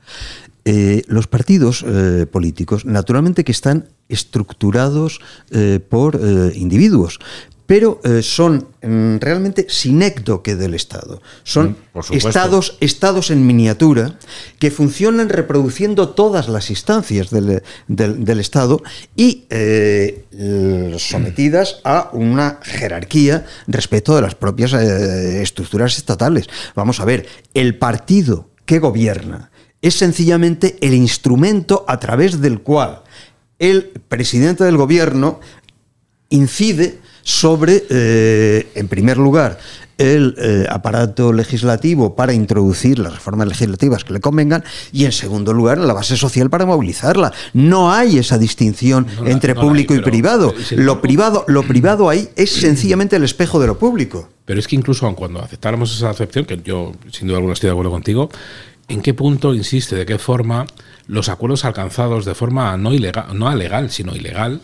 eh, los partidos eh, políticos, naturalmente que están estructurados eh, por individuos, pero son mm, realmente sinécdoque del Estado. Son mm, estados, estados en miniatura que funcionan reproduciendo todas las instancias del, del Estado y sometidas a una jerarquía respecto de las propias estructuras estatales. Vamos a ver, el partido que gobierna, es sencillamente el instrumento a través del cual el presidente del gobierno incide sobre, eh, en primer lugar, el eh, aparato legislativo para introducir las reformas legislativas que le convengan y en segundo lugar la base social para movilizarla. No hay esa distinción entre público y privado. lo privado, lo privado ahí es sencillamente el espejo de lo público. Pero es que incluso cuando aceptáramos esa acepción, que yo sin duda alguna estoy de acuerdo contigo, ¿en qué punto insiste, de qué forma los acuerdos alcanzados de forma no ilegal, no legal, sino ilegal,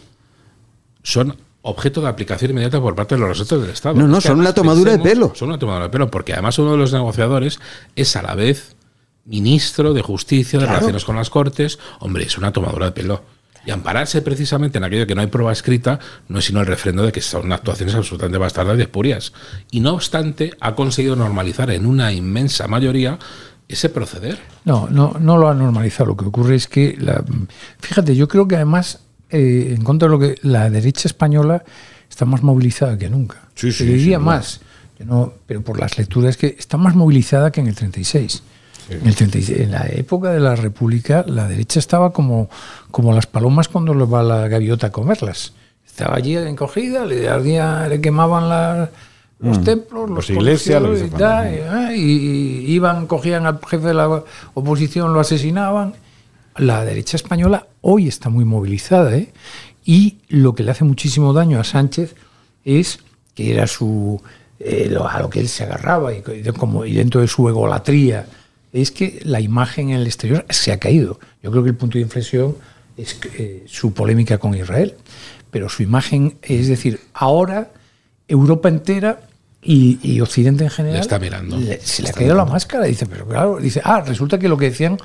son objeto de aplicación inmediata por parte de los resortes del Estado. No, no, son una tomadura de pelo. Son una tomadura de pelo, porque además uno de los negociadores es a la vez ministro de Justicia, de Relaciones con las Cortes. Hombre, es una tomadura de pelo. Y ampararse precisamente en aquello que no hay prueba escrita no es sino el refrendo de que son actuaciones absolutamente bastardas y espurias. Y no obstante, ha conseguido normalizar en una inmensa mayoría ese proceder. No, no, no lo ha normalizado. Lo que ocurre es que, la, fíjate, yo creo que además eh, en contra de lo que la derecha española está más movilizada que nunca. Sí, sí, diría más, no, pero por las lecturas que está más movilizada que en el 36. En, el 36, en la época de la República, la derecha estaba como, como las palomas cuando le va la gaviota a comerlas. Estaba allí encogida, le, ardía, le quemaban los mm. templos, los iglesias, y, ah, y, iban, cogían al jefe de la oposición, lo asesinaban la derecha española hoy está muy movilizada ¿eh? y lo que le hace muchísimo daño a Sánchez es que era su eh, a lo que él se agarraba y, como, y dentro de su egolatría es que la imagen en el exterior se ha caído. Yo creo que el punto de inflexión es eh, su polémica con Israel, pero su imagen, es decir, ahora Europa entera y, Occidente en general está mirando. se le ha caído la máscara. Dice, pero claro, dice, ah, resulta que lo que decían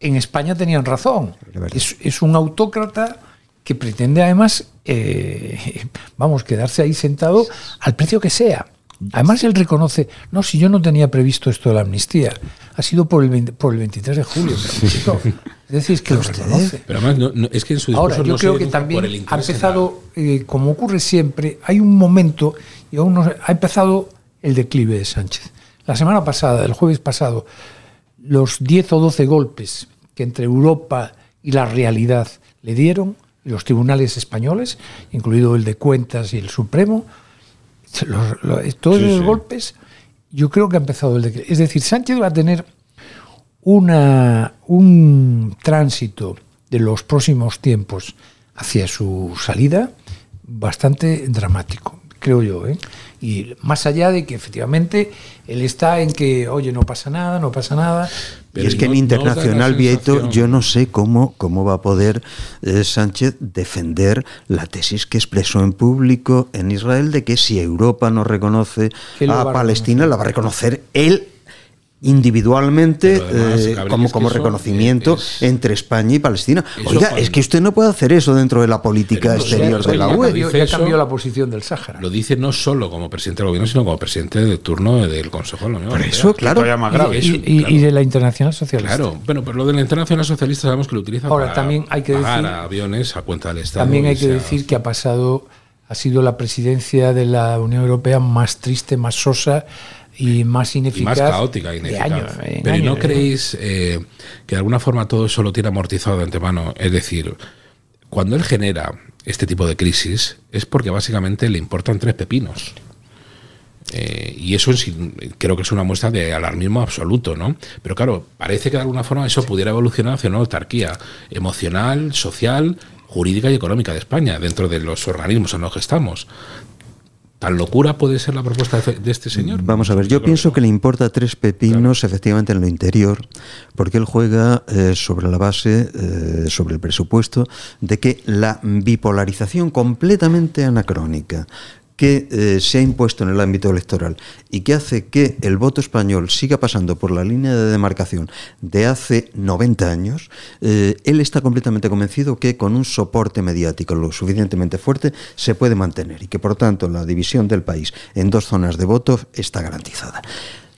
en España tenían razón. Es, un autócrata que pretende además, eh, vamos, quedarse ahí sentado al precio que sea. Además, él reconoce, no, si yo no tenía previsto esto de la amnistía, ha sido por el, por el 23 de julio. Pero, es decir, es que lo reconoce. Pero además, es que en su Ahora, yo creo que también ha empezado, eh, como ocurre siempre, hay un momento, y aún no, ha empezado el declive de Sánchez. La semana pasada, el jueves pasado, los 10 o 12 golpes que entre Europa y la realidad le dieron, los tribunales españoles, incluido el de Cuentas y el Supremo, todos los golpes, yo creo que ha empezado el declive. Es decir, Sánchez va a tener una, un tránsito de los próximos tiempos hacia su salida bastante dramático, creo yo. ¿eh? Y más allá de que efectivamente él está en que, oye, no pasa nada, no pasa nada. Pero y es que en internacional, Vieto, yo no sé cómo, cómo va a poder eh, Sánchez defender la tesis que expresó en público en Israel de que si Europa no reconoce a Palestina, la va a reconocer él individualmente eh, como, como reconocimiento entre España y Palestina. Oiga, es que usted no puede hacer eso dentro de la política exterior de la UE. Ya cambió la posición del Sáhara. Lo dice no solo como presidente del gobierno, sino como presidente de turno del Consejo de la Unión Por eso, claro. Y, de la Internacional Socialista. Claro, bueno, pero lo de la Internacional Socialista sabemos que lo utiliza Ahora, para también hay que pagar decir, aviones a cuenta del Estado. También hay que decir que ha pasado, ha sido la presidencia de la Unión Europea más triste, más sosa y más ineficaz. más caótica, ineficaz. Pero ¿no creéis eh, que de alguna forma todo eso lo tiene amortizado de antemano? Es decir, cuando él genera este tipo de crisis es porque básicamente le importan tres pepinos. Eh, y eso creo que es una muestra de alarmismo absoluto, ¿no? Pero claro, parece que de alguna forma eso pudiera evolucionar hacia una autarquía emocional, social, jurídica y económica de España, dentro de los organismos en los que estamos. ¿Tan locura puede ser la propuesta de este señor? Vamos a ver, yo, pienso que le importa tres pepinos efectivamente en lo interior, porque él juega eh, sobre la base, eh, sobre el presupuesto, de que la bipolarización completamente anacrónica que eh, se ha impuesto en el ámbito electoral y que hace que el voto español siga pasando por la línea de demarcación de hace 90 años, eh, él está completamente convencido que con un soporte mediático lo suficientemente fuerte se puede mantener y que por tanto la división del país en dos zonas de voto está garantizada.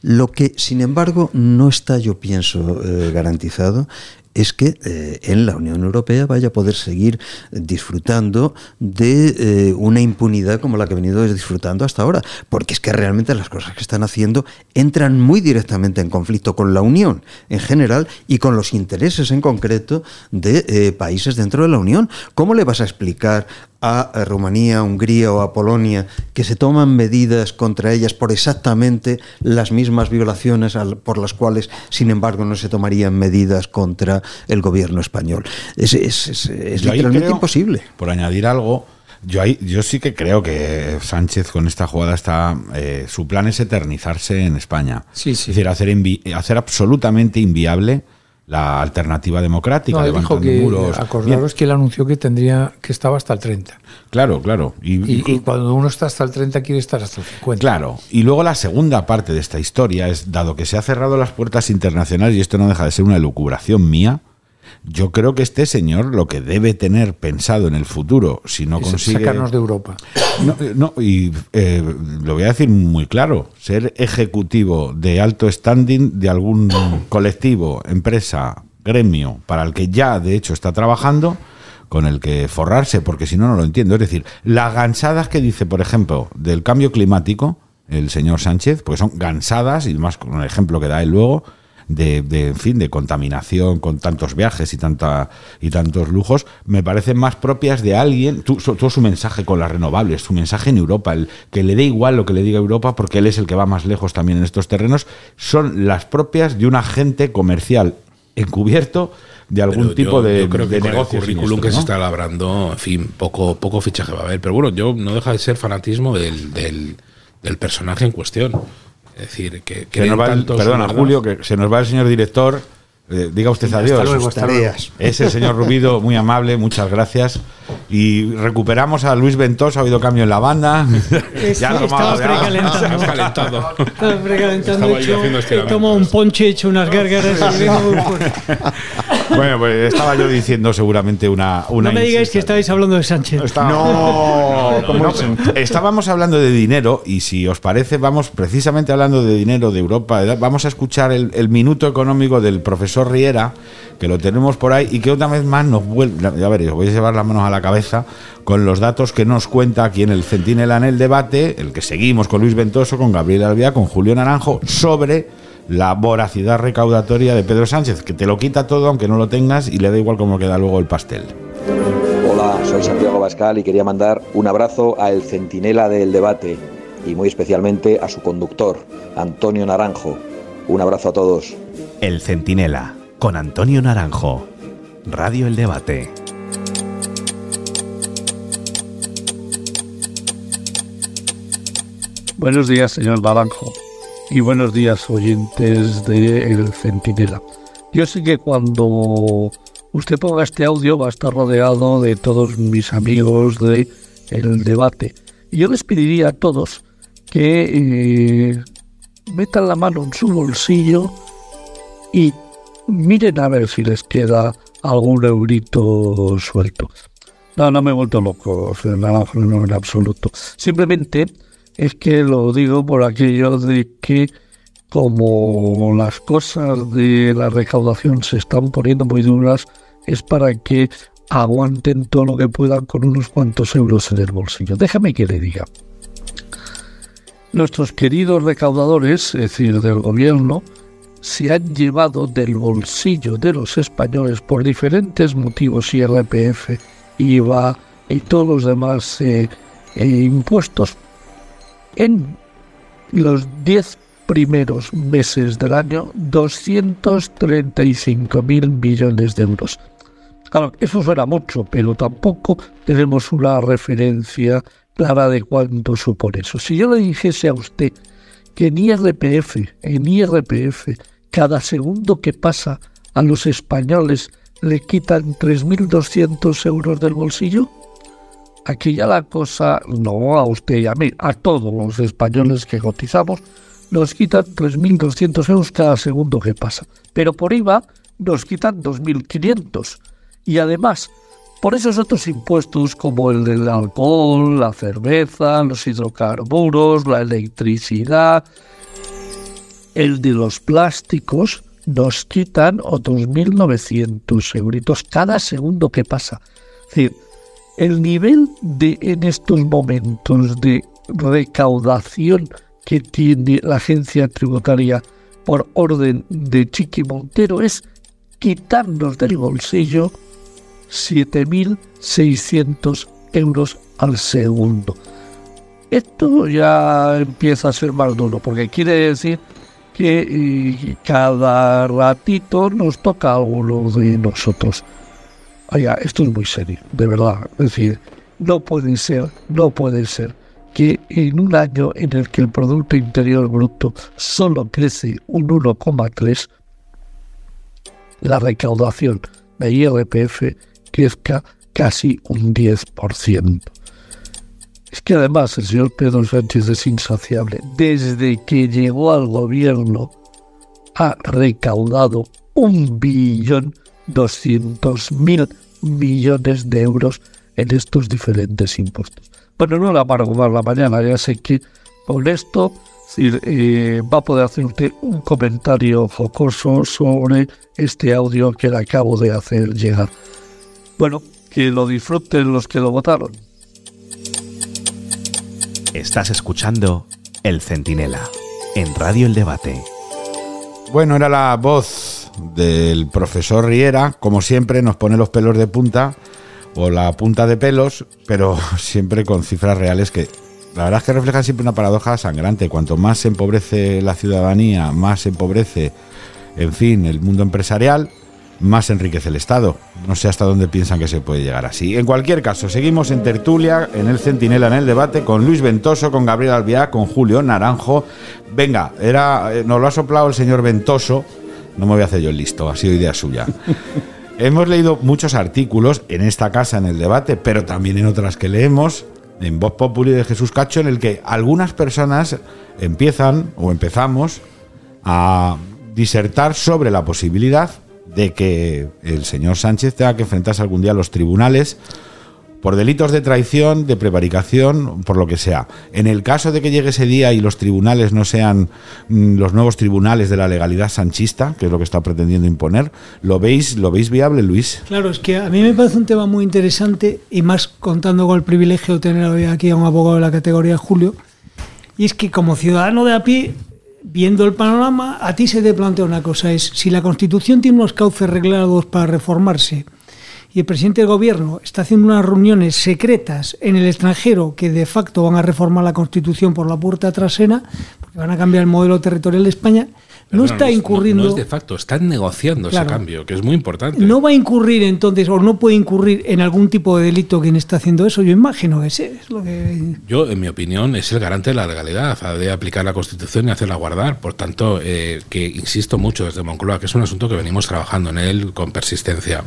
Lo que, sin embargo, no está, yo pienso, eh, garantizado es que eh, en la Unión Europea vaya a poder seguir disfrutando de eh, una impunidad como la que ha venido disfrutando hasta ahora. Porque es que realmente las cosas que están haciendo entran muy directamente en conflicto con la Unión en general y con los intereses en concreto de eh, países dentro de la Unión. ¿Cómo le vas a explicar a Rumanía, Hungría o a Polonia que se toman medidas contra ellas por exactamente las mismas violaciones por las cuales, sin embargo, no se tomarían medidas contra el gobierno español. Es, es, literalmente imposible. Por añadir algo, yo, yo sí que creo que Sánchez con esta jugada está. Eh, su plan es eternizarse en España. Sí, sí. Es decir, hacer, hacer absolutamente inviable la alternativa democrática, no, dijo que, Acordaros que él anunció que tendría que estaba hasta el 30. Claro, claro. Y, y, cuando uno está hasta el 30 quiere estar hasta el 50. Claro. Y luego la segunda parte de esta historia es, dado que se han cerrado las puertas internacionales, y esto no deja de ser una elucubración mía, yo creo que este señor lo que debe tener pensado en el futuro, si no consigue. Sacarnos de Europa. No, eh, y eh, lo voy a decir muy claro: ser ejecutivo de alto standing de algún colectivo, empresa, gremio, para el que ya de hecho está trabajando, con el que forrarse, porque si no, no lo entiendo. Es decir, las gansadas que dice, por ejemplo, del cambio climático, el señor Sánchez, porque son gansadas, y más con el ejemplo que da él luego de, en fin, de contaminación con tantos viajes y tanta y tantos lujos, me parecen más propias de alguien, todo su mensaje con las renovables, su mensaje en Europa, el que le dé igual lo que le diga Europa porque él es el que va más lejos también en estos terrenos, son las propias de un agente comercial encubierto de algún tipo de, yo creo que el currículum que se está labrando, en fin, poco, poco fichaje va a haber. Pero bueno, yo no deja de ser fanatismo del, del, del personaje en cuestión. Es decir, que, que perdona, Julio, que se nos va el señor director. Eh, diga usted adiós. Hasta luego, hasta luego. Es el señor Rubido, muy amable, muchas gracias. Y recuperamos a Luis Ventosa, ha habido cambio en la banda. ya lo estaba precalentando. Estaba precalentando. Un ponche, hecho unas gárgaras. bueno, pues estaba yo diciendo seguramente una. una no me digáis que estabais hablando de Sánchez. no, estábamos hablando de dinero y si os parece, vamos precisamente hablando de dinero de Europa. Vamos a escuchar el, el minuto económico del profesor Riera, que lo tenemos por ahí y que otra vez más nos vuelve. Ya veréis, voy a llevar las manos a la cabeza con los datos que nos cuenta aquí en el Centinela en el debate, el que seguimos con Luis Ventoso, con Gabriel Albiá, con Julio Naranjo, sobre la voracidad recaudatoria de Pedro Sánchez, que te lo quita todo aunque no lo tengas y le da igual cómo queda luego el pastel. Hola, soy Santiago Bascal y quería mandar un abrazo a el Centinela del debate y muy especialmente a su conductor, Antonio Naranjo. Un abrazo a todos. El Centinela, con Antonio Naranjo. Radio El Debate. Buenos días, señor Naranjo, y buenos días, oyentes de El Centinela. Yo sé que cuando usted ponga este audio va a estar rodeado de todos mis amigos de El Debate. Y yo les pediría a todos que eh, metan la mano en su bolsillo y miren a ver si les queda algún eurito suelto. No, no me he vuelto loco, Naranjo, no en absoluto. Simplemente es que lo digo por aquello de que como las cosas de la recaudación se están poniendo muy duras, es para que aguanten todo lo que puedan con unos cuantos euros en el bolsillo. Déjame que le diga. Nuestros queridos recaudadores, es decir, del gobierno, se han llevado del bolsillo de los españoles por diferentes motivos, IRPF, IVA y todos los demás eh, eh, impuestos, en los 10 primeros meses del año 235 mil millones de euros. Claro, eso suena mucho, pero tampoco tenemos una referencia clara de cuánto supone eso. Si yo le dijese a usted que en IRPF, en IRPF, cada segundo que pasa a los españoles le quitan 3.200 euros del bolsillo, Aquí ya la cosa, no a usted y a mí, a todos los españoles que cotizamos, nos quitan 3.200 euros cada segundo que pasa. Pero por IVA nos quitan 2.500. Y además, por esos otros impuestos como el del alcohol, la cerveza, los hidrocarburos, la electricidad, el de los plásticos, nos quitan otros 1.900 euritos cada segundo que pasa. Es decir, el nivel de en estos momentos de recaudación que tiene la agencia tributaria por orden de Chiqui Montero es quitarnos del bolsillo 7.600 euros al segundo. Esto ya empieza a ser más duro, porque quiere decir que cada ratito nos toca algo de nosotros. Oiga, esto es muy serio, de verdad. Es decir, no puede ser, no puede ser que en un año en el que el Producto Interior Bruto solo crece un 1,3, la recaudación de IRPF crezca casi un 10%. Es que además el señor Pedro Sánchez es insaciable. Desde que llegó al gobierno ha recaudado un billón doscientos mil millones de euros en estos diferentes impuestos. Bueno, no la para más la mañana, ya sé que con esto eh, va a poder hacer usted un comentario jocoso sobre este audio que le acabo de hacer llegar. Bueno, que lo disfruten los que lo votaron. Estás escuchando El Centinela en Radio El Debate. Bueno, era la voz del profesor Riera, como siempre nos pone los pelos de punta o la punta de pelos, pero siempre con cifras reales que la verdad es que reflejan siempre una paradoja sangrante. Cuanto más se empobrece la ciudadanía, más se empobrece, en fin, el mundo empresarial, más enriquece el Estado. No sé hasta dónde piensan que se puede llegar así. En cualquier caso, seguimos en tertulia, en el Centinela, en el debate, con Luis Ventoso, con Gabriel Albiá, con Julio Naranjo. Venga, era, eh, nos lo ha soplado el señor Ventoso. No me voy a hacer yo el listo, ha sido idea suya. Hemos leído muchos artículos en esta casa, en el debate, pero también en otras que leemos, en Voz Populi de Jesús Cacho, en el que algunas personas empiezan o empezamos a disertar sobre la posibilidad de que el señor Sánchez tenga que enfrentarse algún día a los tribunales por delitos de traición, de prevaricación, por lo que sea. En el caso de que llegue ese día y los tribunales no sean mm, los nuevos tribunales de la legalidad sanchista, que es lo que está pretendiendo imponer, ¿lo veis, lo veis viable, Luis? Claro, es que a mí me parece un tema muy interesante y más contando con el privilegio de tener hoy aquí a un abogado de la categoría Julio. Y es que como ciudadano de a pie viendo el panorama, a ti se te plantea una cosa, es si la Constitución tiene unos cauces reglados para reformarse y el presidente del gobierno está haciendo unas reuniones secretas en el extranjero que de facto van a reformar la Constitución por la puerta trasera, porque van a cambiar el modelo territorial de España, no, está incurriendo. No, es de facto, están negociando ese cambio, que es muy importante. No va a incurrir entonces, o no puede incurrir en algún tipo de delito quien está haciendo eso. Yo imagino que sí, es lo que. Yo, en mi opinión, es el garante de la legalidad, de aplicar la Constitución y hacerla guardar. Por tanto, eh, que insisto mucho desde Moncloa, que es un asunto que venimos trabajando en él con persistencia.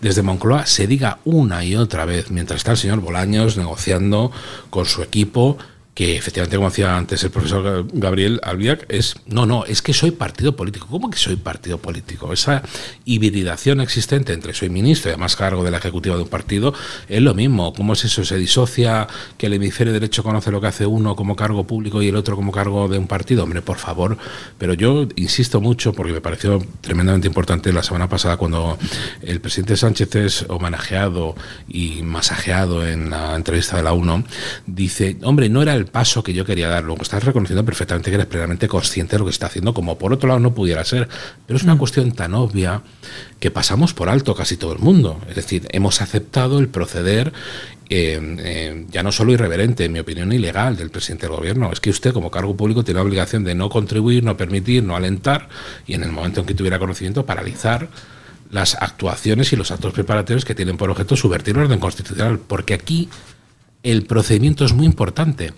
Desde Moncloa se diga una y otra vez, mientras está el señor Bolaños negociando con su equipo que efectivamente, como decía antes el profesor Gabriel Albiac, es, no, no, es que soy partido político. ¿Cómo que soy partido político? Esa hibridación existente entre soy ministro y además cargo de la ejecutiva de un partido es lo mismo. ¿Cómo es eso? ¿Se disocia que el hemisferio derecho conoce lo que hace uno como cargo público y el otro como cargo de un partido? Hombre, por favor. Pero yo insisto mucho porque me pareció tremendamente importante la semana pasada cuando el presidente Sánchez es homenajeado y masajeado en la entrevista de la UNO, dice, hombre, no era el paso que yo quería dar. Luego estás reconociendo perfectamente que eres plenamente consciente de lo que está haciendo, como por otro lado no pudiera ser. Pero es una mm. cuestión tan obvia que pasamos por alto casi todo el mundo. Es decir, hemos aceptado el proceder eh, eh, ya no solo irreverente, en mi opinión, ilegal del presidente del gobierno. Es que usted, como cargo público, tiene la obligación de no contribuir, no permitir, no alentar y en el momento en que tuviera conocimiento, paralizar las actuaciones y los actos preparatorios que tienen por objeto subvertir el orden constitucional. Porque aquí el procedimiento es muy importante.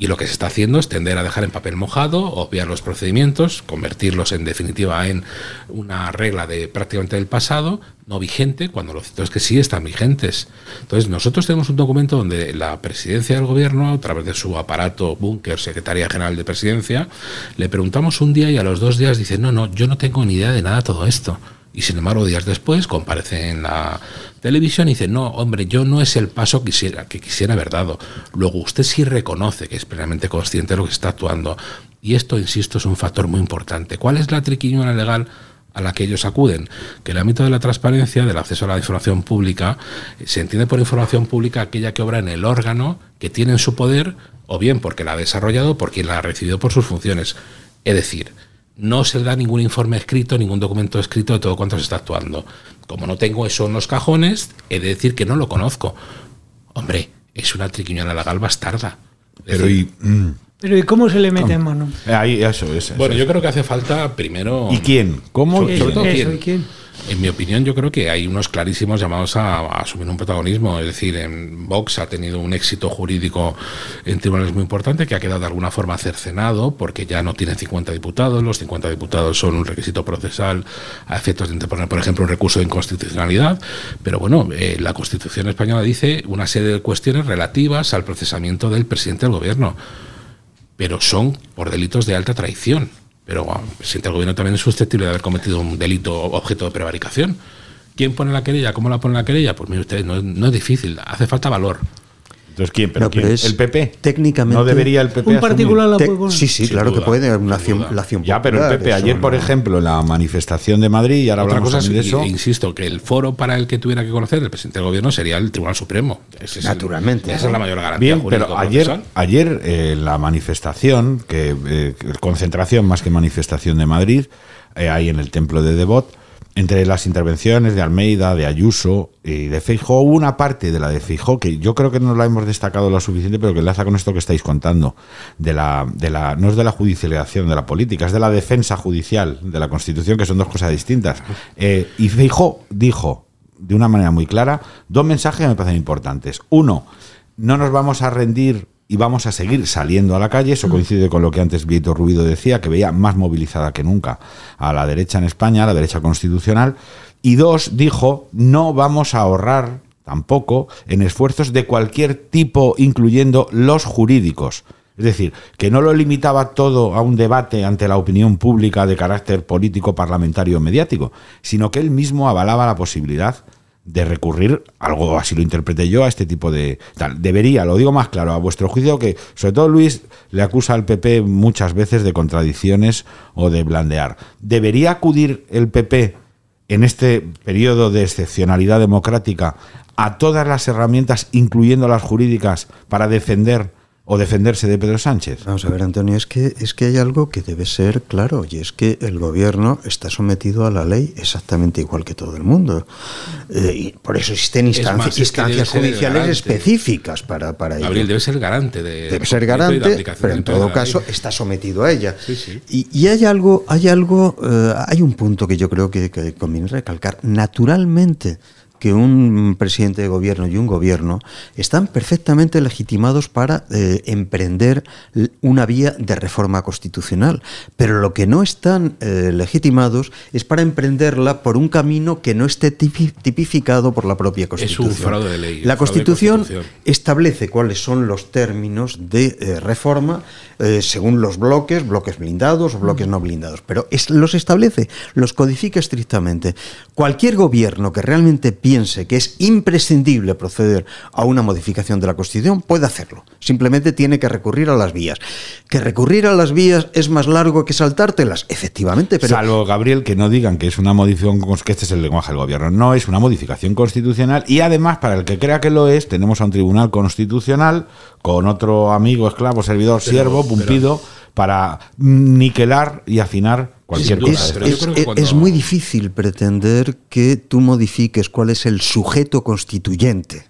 Y lo que se está haciendo es tender a dejar en papel mojado, obviar los procedimientos, convertirlos en definitiva en una regla de prácticamente del pasado, no vigente, cuando lo cierto es que sí están vigentes. Entonces, nosotros tenemos un documento donde la presidencia del gobierno, a través de su aparato búnker, Secretaría General de Presidencia, le preguntamos un día y a los dos días dice, no, no, yo no tengo ni idea de nada todo esto. Y sin embargo, días después comparece en la televisión y dice, no, hombre, yo no es el paso que quisiera, que quisiera haber dado. Luego usted sí reconoce que es plenamente consciente de lo que está actuando. Y esto, insisto, es un factor muy importante. ¿Cuál es la triquiñuela legal? a la que ellos acuden, que el ámbito de la transparencia, del acceso a la información pública, se entiende por información pública aquella que obra en el órgano que tiene en su poder, o bien porque la ha desarrollado o por quien la ha recibido por sus funciones. Es decir, no se da ningún informe escrito, ningún documento escrito de todo cuanto se está actuando. Como no tengo eso en los cajones, he de decir que no lo conozco. Hombre, es una triquiñuela legal bastarda. Pero decir, y, mm, Pero ¿y cómo se le mete en mano? ahí, eso es. eso bueno, yo creo que hace falta primero... ¿Y quién? ¿Cómo? Sobre, sobre todo Eso, quién. ¿y quién? En mi opinión, yo creo que hay unos clarísimos llamados a, asumir un protagonismo. Es decir, en Vox ha tenido un éxito jurídico en tribunales muy importante que ha quedado de alguna forma cercenado porque ya no tiene 50 diputados. Los 50 diputados son un requisito procesal a efectos de interponer, por ejemplo, un recurso de inconstitucionalidad. Pero bueno, eh, la Constitución española dice una serie de cuestiones relativas al procesamiento del presidente del gobierno pero son por delitos de alta traición. Pero bueno, el gobierno también es susceptible de haber cometido un delito objeto de prevaricación. ¿Quién pone la querella? ¿Cómo la pone la querella? Pues mire ustedes, no, no es difícil, hace falta valor. Entonces, ¿quién? ¿Pero No, pero quién? es ¿El PP? técnicamente- ¿No debería el PP Un asumir? particular la puede sí, sí, Sin claro que puede. Una acción, la acción Ya, pero el PP, ayer, no- por ejemplo, en la manifestación de Madrid, y ahora Otra hablamos cosa es, de eso. insisto, que el foro para el que tuviera que conocer el presidente del gobierno sería el Tribunal Supremo. Ese es el- Naturalmente. esa es la mayor garantía Bien, jurídica pero ayer, ayer eh, la manifestación, que eh, concentración más que manifestación de Madrid, eh, ahí en el templo de Devot, entre las intervenciones de Almeida, de Ayuso y de Feijó, hubo una parte de la de Feijó que yo creo que no la hemos destacado lo suficiente, pero que enlaza con esto que estáis contando, de la, de la, no es de la judicialización de la política, es de la defensa judicial de la Constitución, que son dos cosas distintas. Eh, y Feijó dijo, de una manera muy clara, dos mensajes que me parecen importantes. Uno, no nos vamos a rendir y vamos a seguir saliendo a la calle. Eso coincide con lo que antes Vito Rubido decía, que veía más movilizada que nunca a la derecha en España, a la derecha constitucional. Y dos, dijo, no vamos a ahorrar tampoco en esfuerzos de cualquier tipo, incluyendo los jurídicos. Es decir, que no lo limitaba todo a un debate ante la opinión pública de carácter político, parlamentario o mediático, sino que él mismo avalaba la posibilidad de recurrir, algo así lo interpreté yo, a este tipo de tal. Debería, lo digo más claro, a vuestro juicio, que sobre todo Luis le acusa al PP muchas veces de contradicciones o de blandear. ¿Debería acudir el PP en este periodo de excepcionalidad democrática a todas las herramientas, incluyendo las jurídicas, para defender o defenderse de Pedro Sánchez? Vamos a ver, Antonio, es que, es que hay algo que debe ser claro, y es que el gobierno está sometido a la ley exactamente igual que todo el mundo. Eh, y por eso existen Es instancias, más, es judiciales específicas para, para ello. Gabriel debe ser garante de. Debe ser de garante, aplicación pero en todo caso está sometido a ella. Sí, sí. Y, y hay algo, hay algo, eh, hay un punto que yo creo que, que conviene recalcar. Naturalmente que un presidente de gobierno y un gobierno están perfectamente legitimados para eh, emprender una vía de reforma constitucional, pero lo que no están eh, legitimados es para emprenderla por un camino que no esté tipi- tipificado por la propia Es Constitución. un fraude de ley. La de Constitución establece cuáles son los términos de eh, reforma según los bloques, bloques blindados o bloques no blindados, pero es- los establece, los codifica estrictamente. Cualquier gobierno que realmente piense que es imprescindible proceder a una modificación de la Constitución puede hacerlo. Simplemente tiene que recurrir a las vías. Que recurrir a las vías es más largo que saltártelas, efectivamente, pero Salvo, Gabriel, que no digan que es una modificación, que este es el lenguaje del gobierno. No, es una modificación constitucional y además, para el que crea que lo es, tenemos a un tribunal constitucional con otro amigo, esclavo, servidor, siervo, pumpido, para niquelar y afinar cualquier cosa. es, es- cuando- muy difícil pretender que tú modifiques cuál es el sujeto constituyente.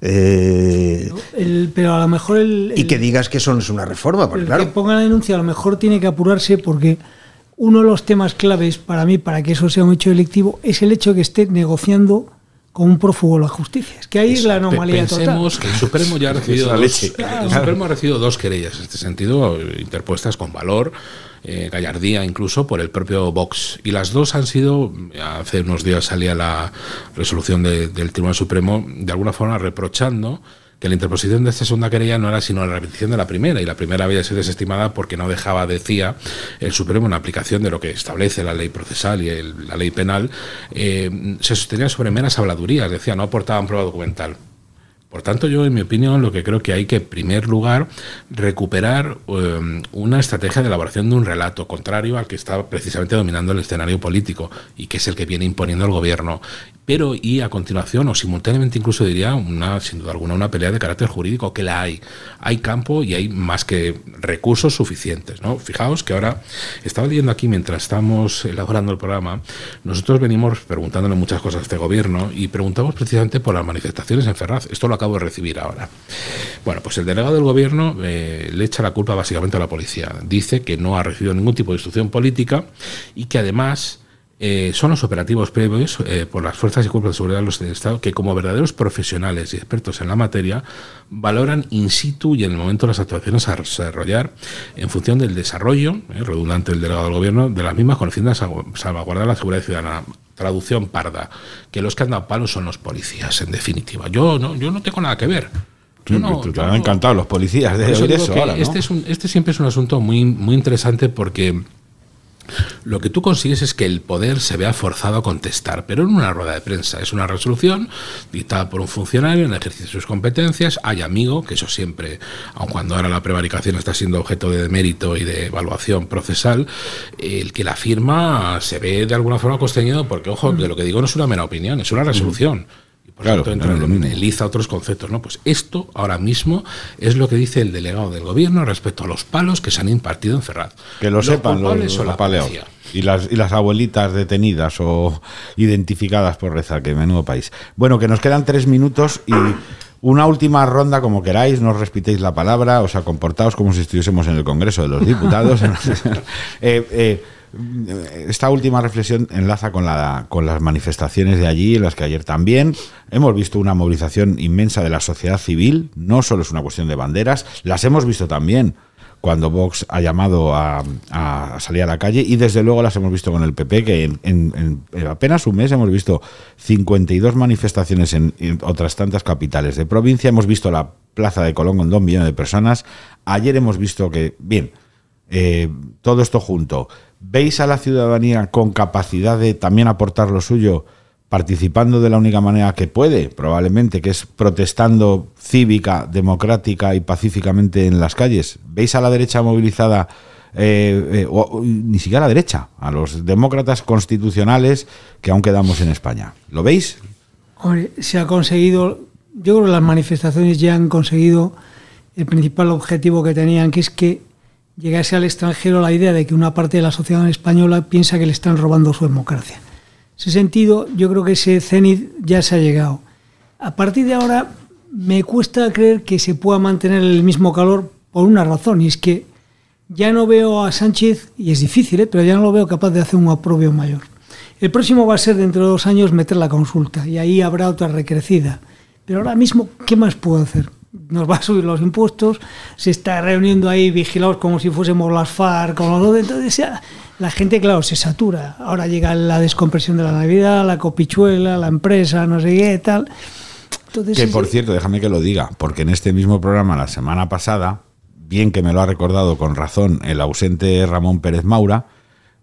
Eh, El- pero a lo mejor el, y que digas que eso no es una reforma, porque el claro, que ponga la denuncia a lo mejor tiene que apurarse porque uno de los temas claves para mí, para que eso sea un hecho delictivo, es el hecho que esté negociando con un prófugo la justicia. Es que ahí es la anomalía Pensemos total. que el Supremo ya ha recibido la dos, leche. el Supremo ha recibido dos querellas en este sentido, interpuestas con valor, eh, gallardía incluso por el propio Vox. Y las dos han sido, hace unos días salía la resolución de- del Tribunal Supremo, de alguna forma reprochando que la interposición de esta segunda querella no era sino la repetición de la primera, y la primera había sido desestimada porque no dejaba, decía el Supremo, en aplicación de lo que establece la ley procesal y la ley penal, eh, se sostenía sobre meras habladurías, decía, no aportaban prueba documental. Por tanto, yo, en mi opinión, lo que creo que hay que, en primer lugar, recuperar eh, una estrategia de elaboración de un relato contrario al que está precisamente dominando el escenario político y que es el que viene imponiendo el gobierno pero y a continuación o simultáneamente incluso diría una sin duda alguna una pelea de carácter jurídico que la hay. Hay campo y hay más que recursos suficientes no fijaos que ahora estaba leyendo aquí mientras estamos elaborando el programa nosotros venimos preguntándole muchas cosas a este gobierno y preguntamos precisamente por las manifestaciones en Ferraz. Esto lo acabo de recibir ahora. Bueno pues el delegado del gobierno eh, le echa la culpa básicamente a la policía. Dice que no ha recibido ningún tipo de instrucción política y que además eh, son los operativos previos eh, por las fuerzas y cuerpos de seguridad de los del Estado que como verdaderos profesionales y expertos en la materia valoran in situ y en el momento las actuaciones a desarrollar en función del desarrollo, eh, redundante del delegado del gobierno, de las mismas con el fin de salvaguardar la seguridad ciudadana. Traducción parda, que los que han dado palos son los policías, en definitiva. Yo no, yo no tengo nada que ver. Yo no, te han encantado los policías de eso, este, es un, este siempre es un asunto muy, muy interesante porque lo que tú consigues es que el poder se vea forzado a contestar, pero en una rueda de prensa. Es una resolución dictada por un funcionario en el ejercicio de sus competencias. Hay amigo, que eso siempre, aun cuando ahora la prevaricación está siendo objeto de mérito y de evaluación procesal, el que la firma se ve de alguna forma constreñido porque, ojo, de lo que digo no es una mera opinión, es una resolución por claro, tanto entra otros conceptos. ¿no? Pues esto ahora mismo es lo que dice el delegado del gobierno respecto a los palos que se han impartido en Ferraz. Que lo sepan los, los Y las, y las abuelitas detenidas o identificadas por Reza, que menudo país. Bueno, que nos quedan tres minutos y una última ronda, como queráis, no os respitéis la palabra, o sea, comportaos como si estuviésemos en el Congreso de los Diputados. eh, eh, esta última reflexión enlaza con, la, con las manifestaciones de allí, en las que ayer también. Hemos visto una movilización inmensa de la sociedad civil, no solo es una cuestión de banderas, las hemos visto también cuando Vox ha llamado a, salir a la calle y desde luego las hemos visto con el PP, que en, apenas un mes hemos visto 52 manifestaciones en, otras tantas capitales de provincia, hemos visto la plaza de Colón con dos millones de personas, ayer hemos visto que, bien, eh, todo esto junto, ¿Veis a la ciudadanía con capacidad de también aportar lo suyo, participando de la única manera que puede, probablemente, que es protestando cívica, democrática y pacíficamente en las calles? ¿Veis a la derecha movilizada, eh, eh, o, ni siquiera a la derecha, a los demócratas constitucionales que aún quedamos en España? ¿Lo veis? se ha conseguido, yo creo que las manifestaciones ya han conseguido el principal objetivo que tenían, que es que llegase al extranjero la idea de que una parte de la sociedad española piensa que le están robando su democracia. En ese sentido, yo creo que ese cenit ya se ha llegado. A partir de ahora, me cuesta creer que se pueda mantener el mismo calor por una razón, y es que ya no veo a Sánchez, y es difícil, ¿eh? pero ya no lo veo capaz de hacer un aprobio mayor. El próximo va a ser dentro de dos años meter la consulta, y ahí habrá otra recrecida. Pero ahora mismo, ¿qué más puedo hacer? Nos va a subir los impuestos, se está reuniendo ahí vigilados como si fuésemos las FARC, como los entonces la gente, claro, se satura. Ahora llega la descompresión de la Navidad, la copichuela, la empresa, no sé qué, tal. Entonces, que por cierto, déjame que lo diga, porque en este mismo programa la semana pasada, bien que me lo ha recordado con razón el ausente Ramón Pérez Maura,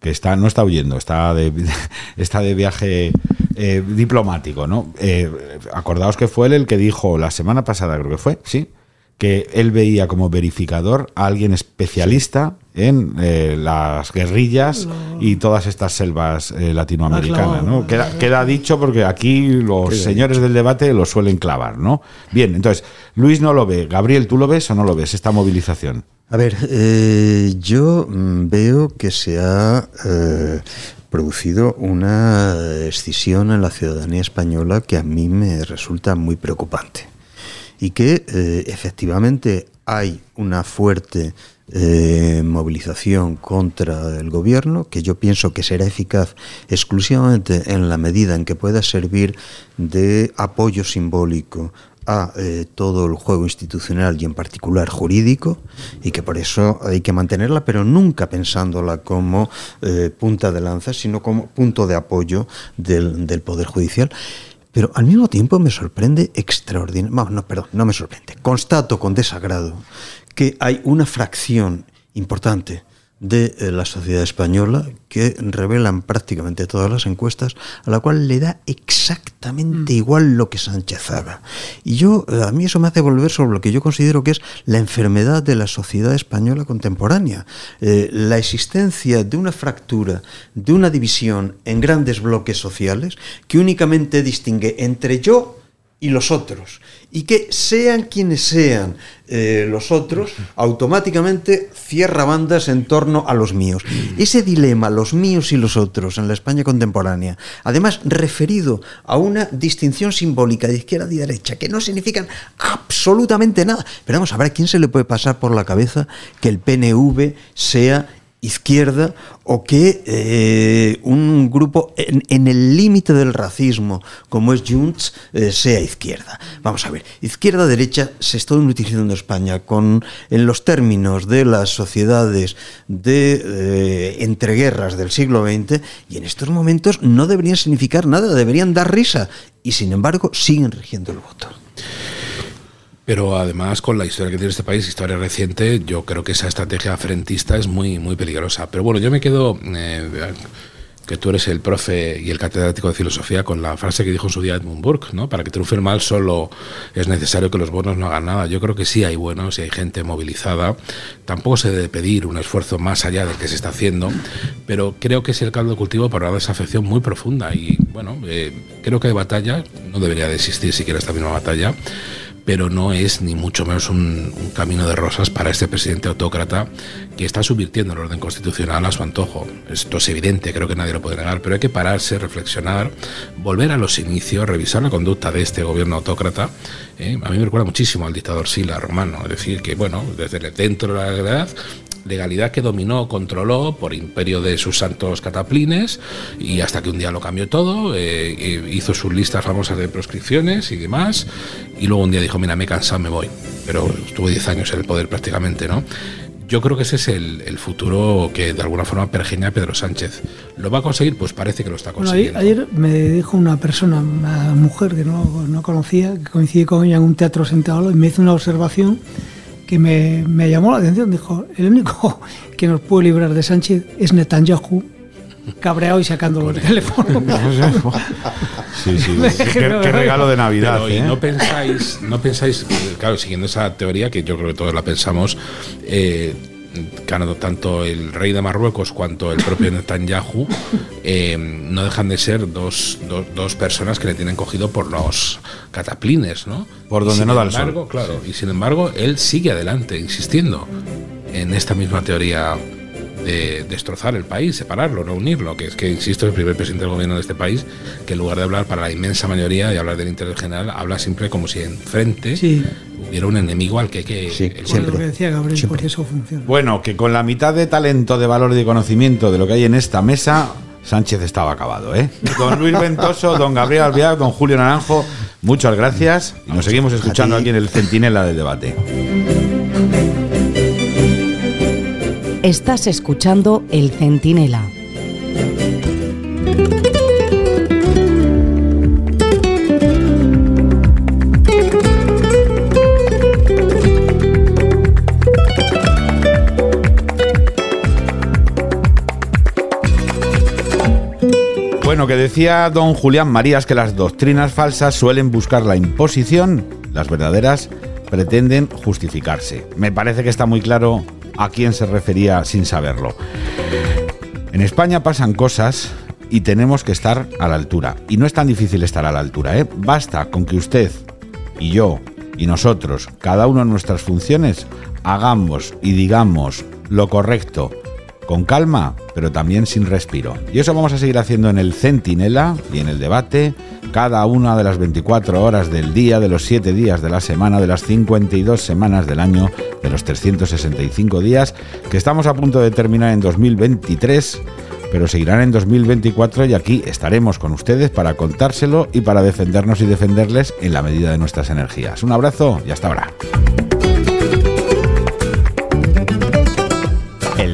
que está no está huyendo, está de, está de viaje eh, diplomático, ¿no? Eh, acordaos que fue él el que dijo la semana pasada, creo que fue, sí, que él veía como verificador a alguien especialista en eh, las guerrillas y todas estas selvas latinoamericanas, ¿no? Queda, queda, dicho porque aquí los señores del debate lo suelen clavar, ¿no? Bien, entonces, Luis no lo ve. Gabriel, ¿tú lo ves o no lo ves, esta movilización? A ver, yo mm, veo que se ha producido una escisión en la ciudadanía española que a mí me resulta muy preocupante. Y que eh, efectivamente hay una fuerte eh, movilización contra el gobierno que yo pienso que será eficaz exclusivamente en la medida en que pueda servir de apoyo simbólico a eh, todo el juego institucional y en particular jurídico y que por eso hay que mantenerla, pero nunca pensándola como eh, punta de lanza, sino como punto de apoyo del, del Poder Judicial. Pero al mismo tiempo me sorprende extraordinario, no, no, perdón, no me sorprende, constato con desagrado que hay una fracción importante de eh, la sociedad española que revelan prácticamente todas las encuestas, a la cual le da exactamente igual lo que Sánchez haga. Y yo, eh, a mí eso me hace volver sobre lo que yo considero que es la enfermedad de la sociedad española contemporánea. Eh, la existencia de una fractura, de una división en grandes bloques sociales que únicamente distingue entre yo y los otros. Y que sean quienes sean eh, los otros, automáticamente cierra bandas en torno a los míos. Ese dilema, los míos y los otros, en la España contemporánea, además referido a una distinción simbólica de izquierda y derecha, que no significan absolutamente nada. Pero vamos a ver, ¿a quién se le puede pasar por la cabeza que el PNV sea izquierda o que eh, un grupo en, en el límite del racismo como es Junts eh, sea izquierda. Vamos a ver, izquierda-derecha se está utilizando en España con, en los términos de las sociedades de eh, entreguerras del siglo XX y en estos momentos no deberían significar nada, deberían dar risa y sin embargo siguen rigiendo el voto. Pero además, con la historia que tiene este país, historia reciente, yo creo que esa estrategia frentista es muy, muy peligrosa. Pero bueno, yo me quedo, eh, que tú eres el profe y el catedrático de filosofía, con la frase que dijo en su día Edmund Burke, ¿no? Para que triunfe el mal solo es necesario que los buenos no hagan nada. Yo creo que sí hay buenos y hay gente movilizada. Tampoco se debe pedir un esfuerzo más allá del que se está haciendo, pero creo que es el caldo de cultivo para una desafección muy profunda. Y bueno, eh, creo que hay batalla, no debería de existir siquiera esta misma batalla pero no es ni mucho menos un, camino de rosas para este presidente autócrata que está subvirtiendo el orden constitucional a su antojo. Esto es evidente, creo que nadie lo puede negar, pero hay que pararse, reflexionar, volver a los inicios, revisar la conducta de este gobierno autócrata. ¿eh? A mí me recuerda muchísimo al dictador Sila romano, es decir, que bueno, desde dentro de la legalidad legalidad que dominó, controló por imperio de sus santos cataplines y hasta que un día lo cambió todo, eh, hizo sus listas famosas de proscripciones y demás y luego un día dijo, mira, me he cansado, me voy. Pero estuvo 10 años en el poder prácticamente, ¿no? Yo creo que ese es el, el, futuro que de alguna forma pergeña a Pedro Sánchez. ¿Lo va a conseguir? Pues parece que lo está consiguiendo. Bueno, ayer me dijo una persona, una mujer que no, no conocía, que coincidí con ella en un teatro sentado y me hizo una observación que me, me, llamó la atención. Dijo, el único que nos puede librar de Sánchez es Netanyahu, cabreado y sacándolo el teléfono. sí, sí, qué, qué, regalo de Navidad. Pero, ¿eh? y no pensáis, no pensáis, claro, siguiendo esa teoría que yo creo que todos la pensamos, eh, tanto el rey de Marruecos cuanto el propio Netanyahu eh, no dejan de ser dos, dos, dos, personas que le tienen cogido por los cataplines, ¿no? Por donde no da el embargo, sol. Claro, y sin embargo, él sigue adelante, insistiendo en esta misma teoría de destrozar el país, separarlo, no unirlo, que es que, insisto, el primer presidente del gobierno de este país, que en lugar de hablar para la inmensa mayoría y hablar del interés general, habla siempre como si enfrente sí. hubiera un enemigo al que hay que... Sí, lo que decía Gabriel, Siempre. porque eso funciona. Bueno, que con la mitad de talento, de valor y de conocimiento de lo que hay en esta mesa, Sánchez estaba acabado, ¿eh? Don Luis Ventoso, don Gabriel Albiac, don Julio Naranjo, muchas gracias y nos seguimos escuchando aquí en el Centinela del Debate. Estás escuchando El Centinela. Bueno, que decía don Julián Marías que las doctrinas falsas suelen buscar la imposición, las verdaderas pretenden justificarse. Me parece que está muy claro a quién se refería sin saberlo. En España pasan cosas y tenemos que estar a la altura. Y no es tan difícil estar a la altura, ¿eh? Basta con que usted y yo y nosotros, cada uno en nuestras funciones, hagamos y digamos lo correcto con calma, pero también sin respiro. Y eso vamos a seguir haciendo en el Centinela y en el debate, cada una de las 24 horas del día, de los 7 días de la semana, de las 52 semanas del año, de los 365 días, que estamos a punto de terminar en 2023, pero seguirán en 2024 y aquí estaremos con ustedes para contárselo y para defendernos y defenderles en la medida de nuestras energías. Un abrazo y hasta ahora.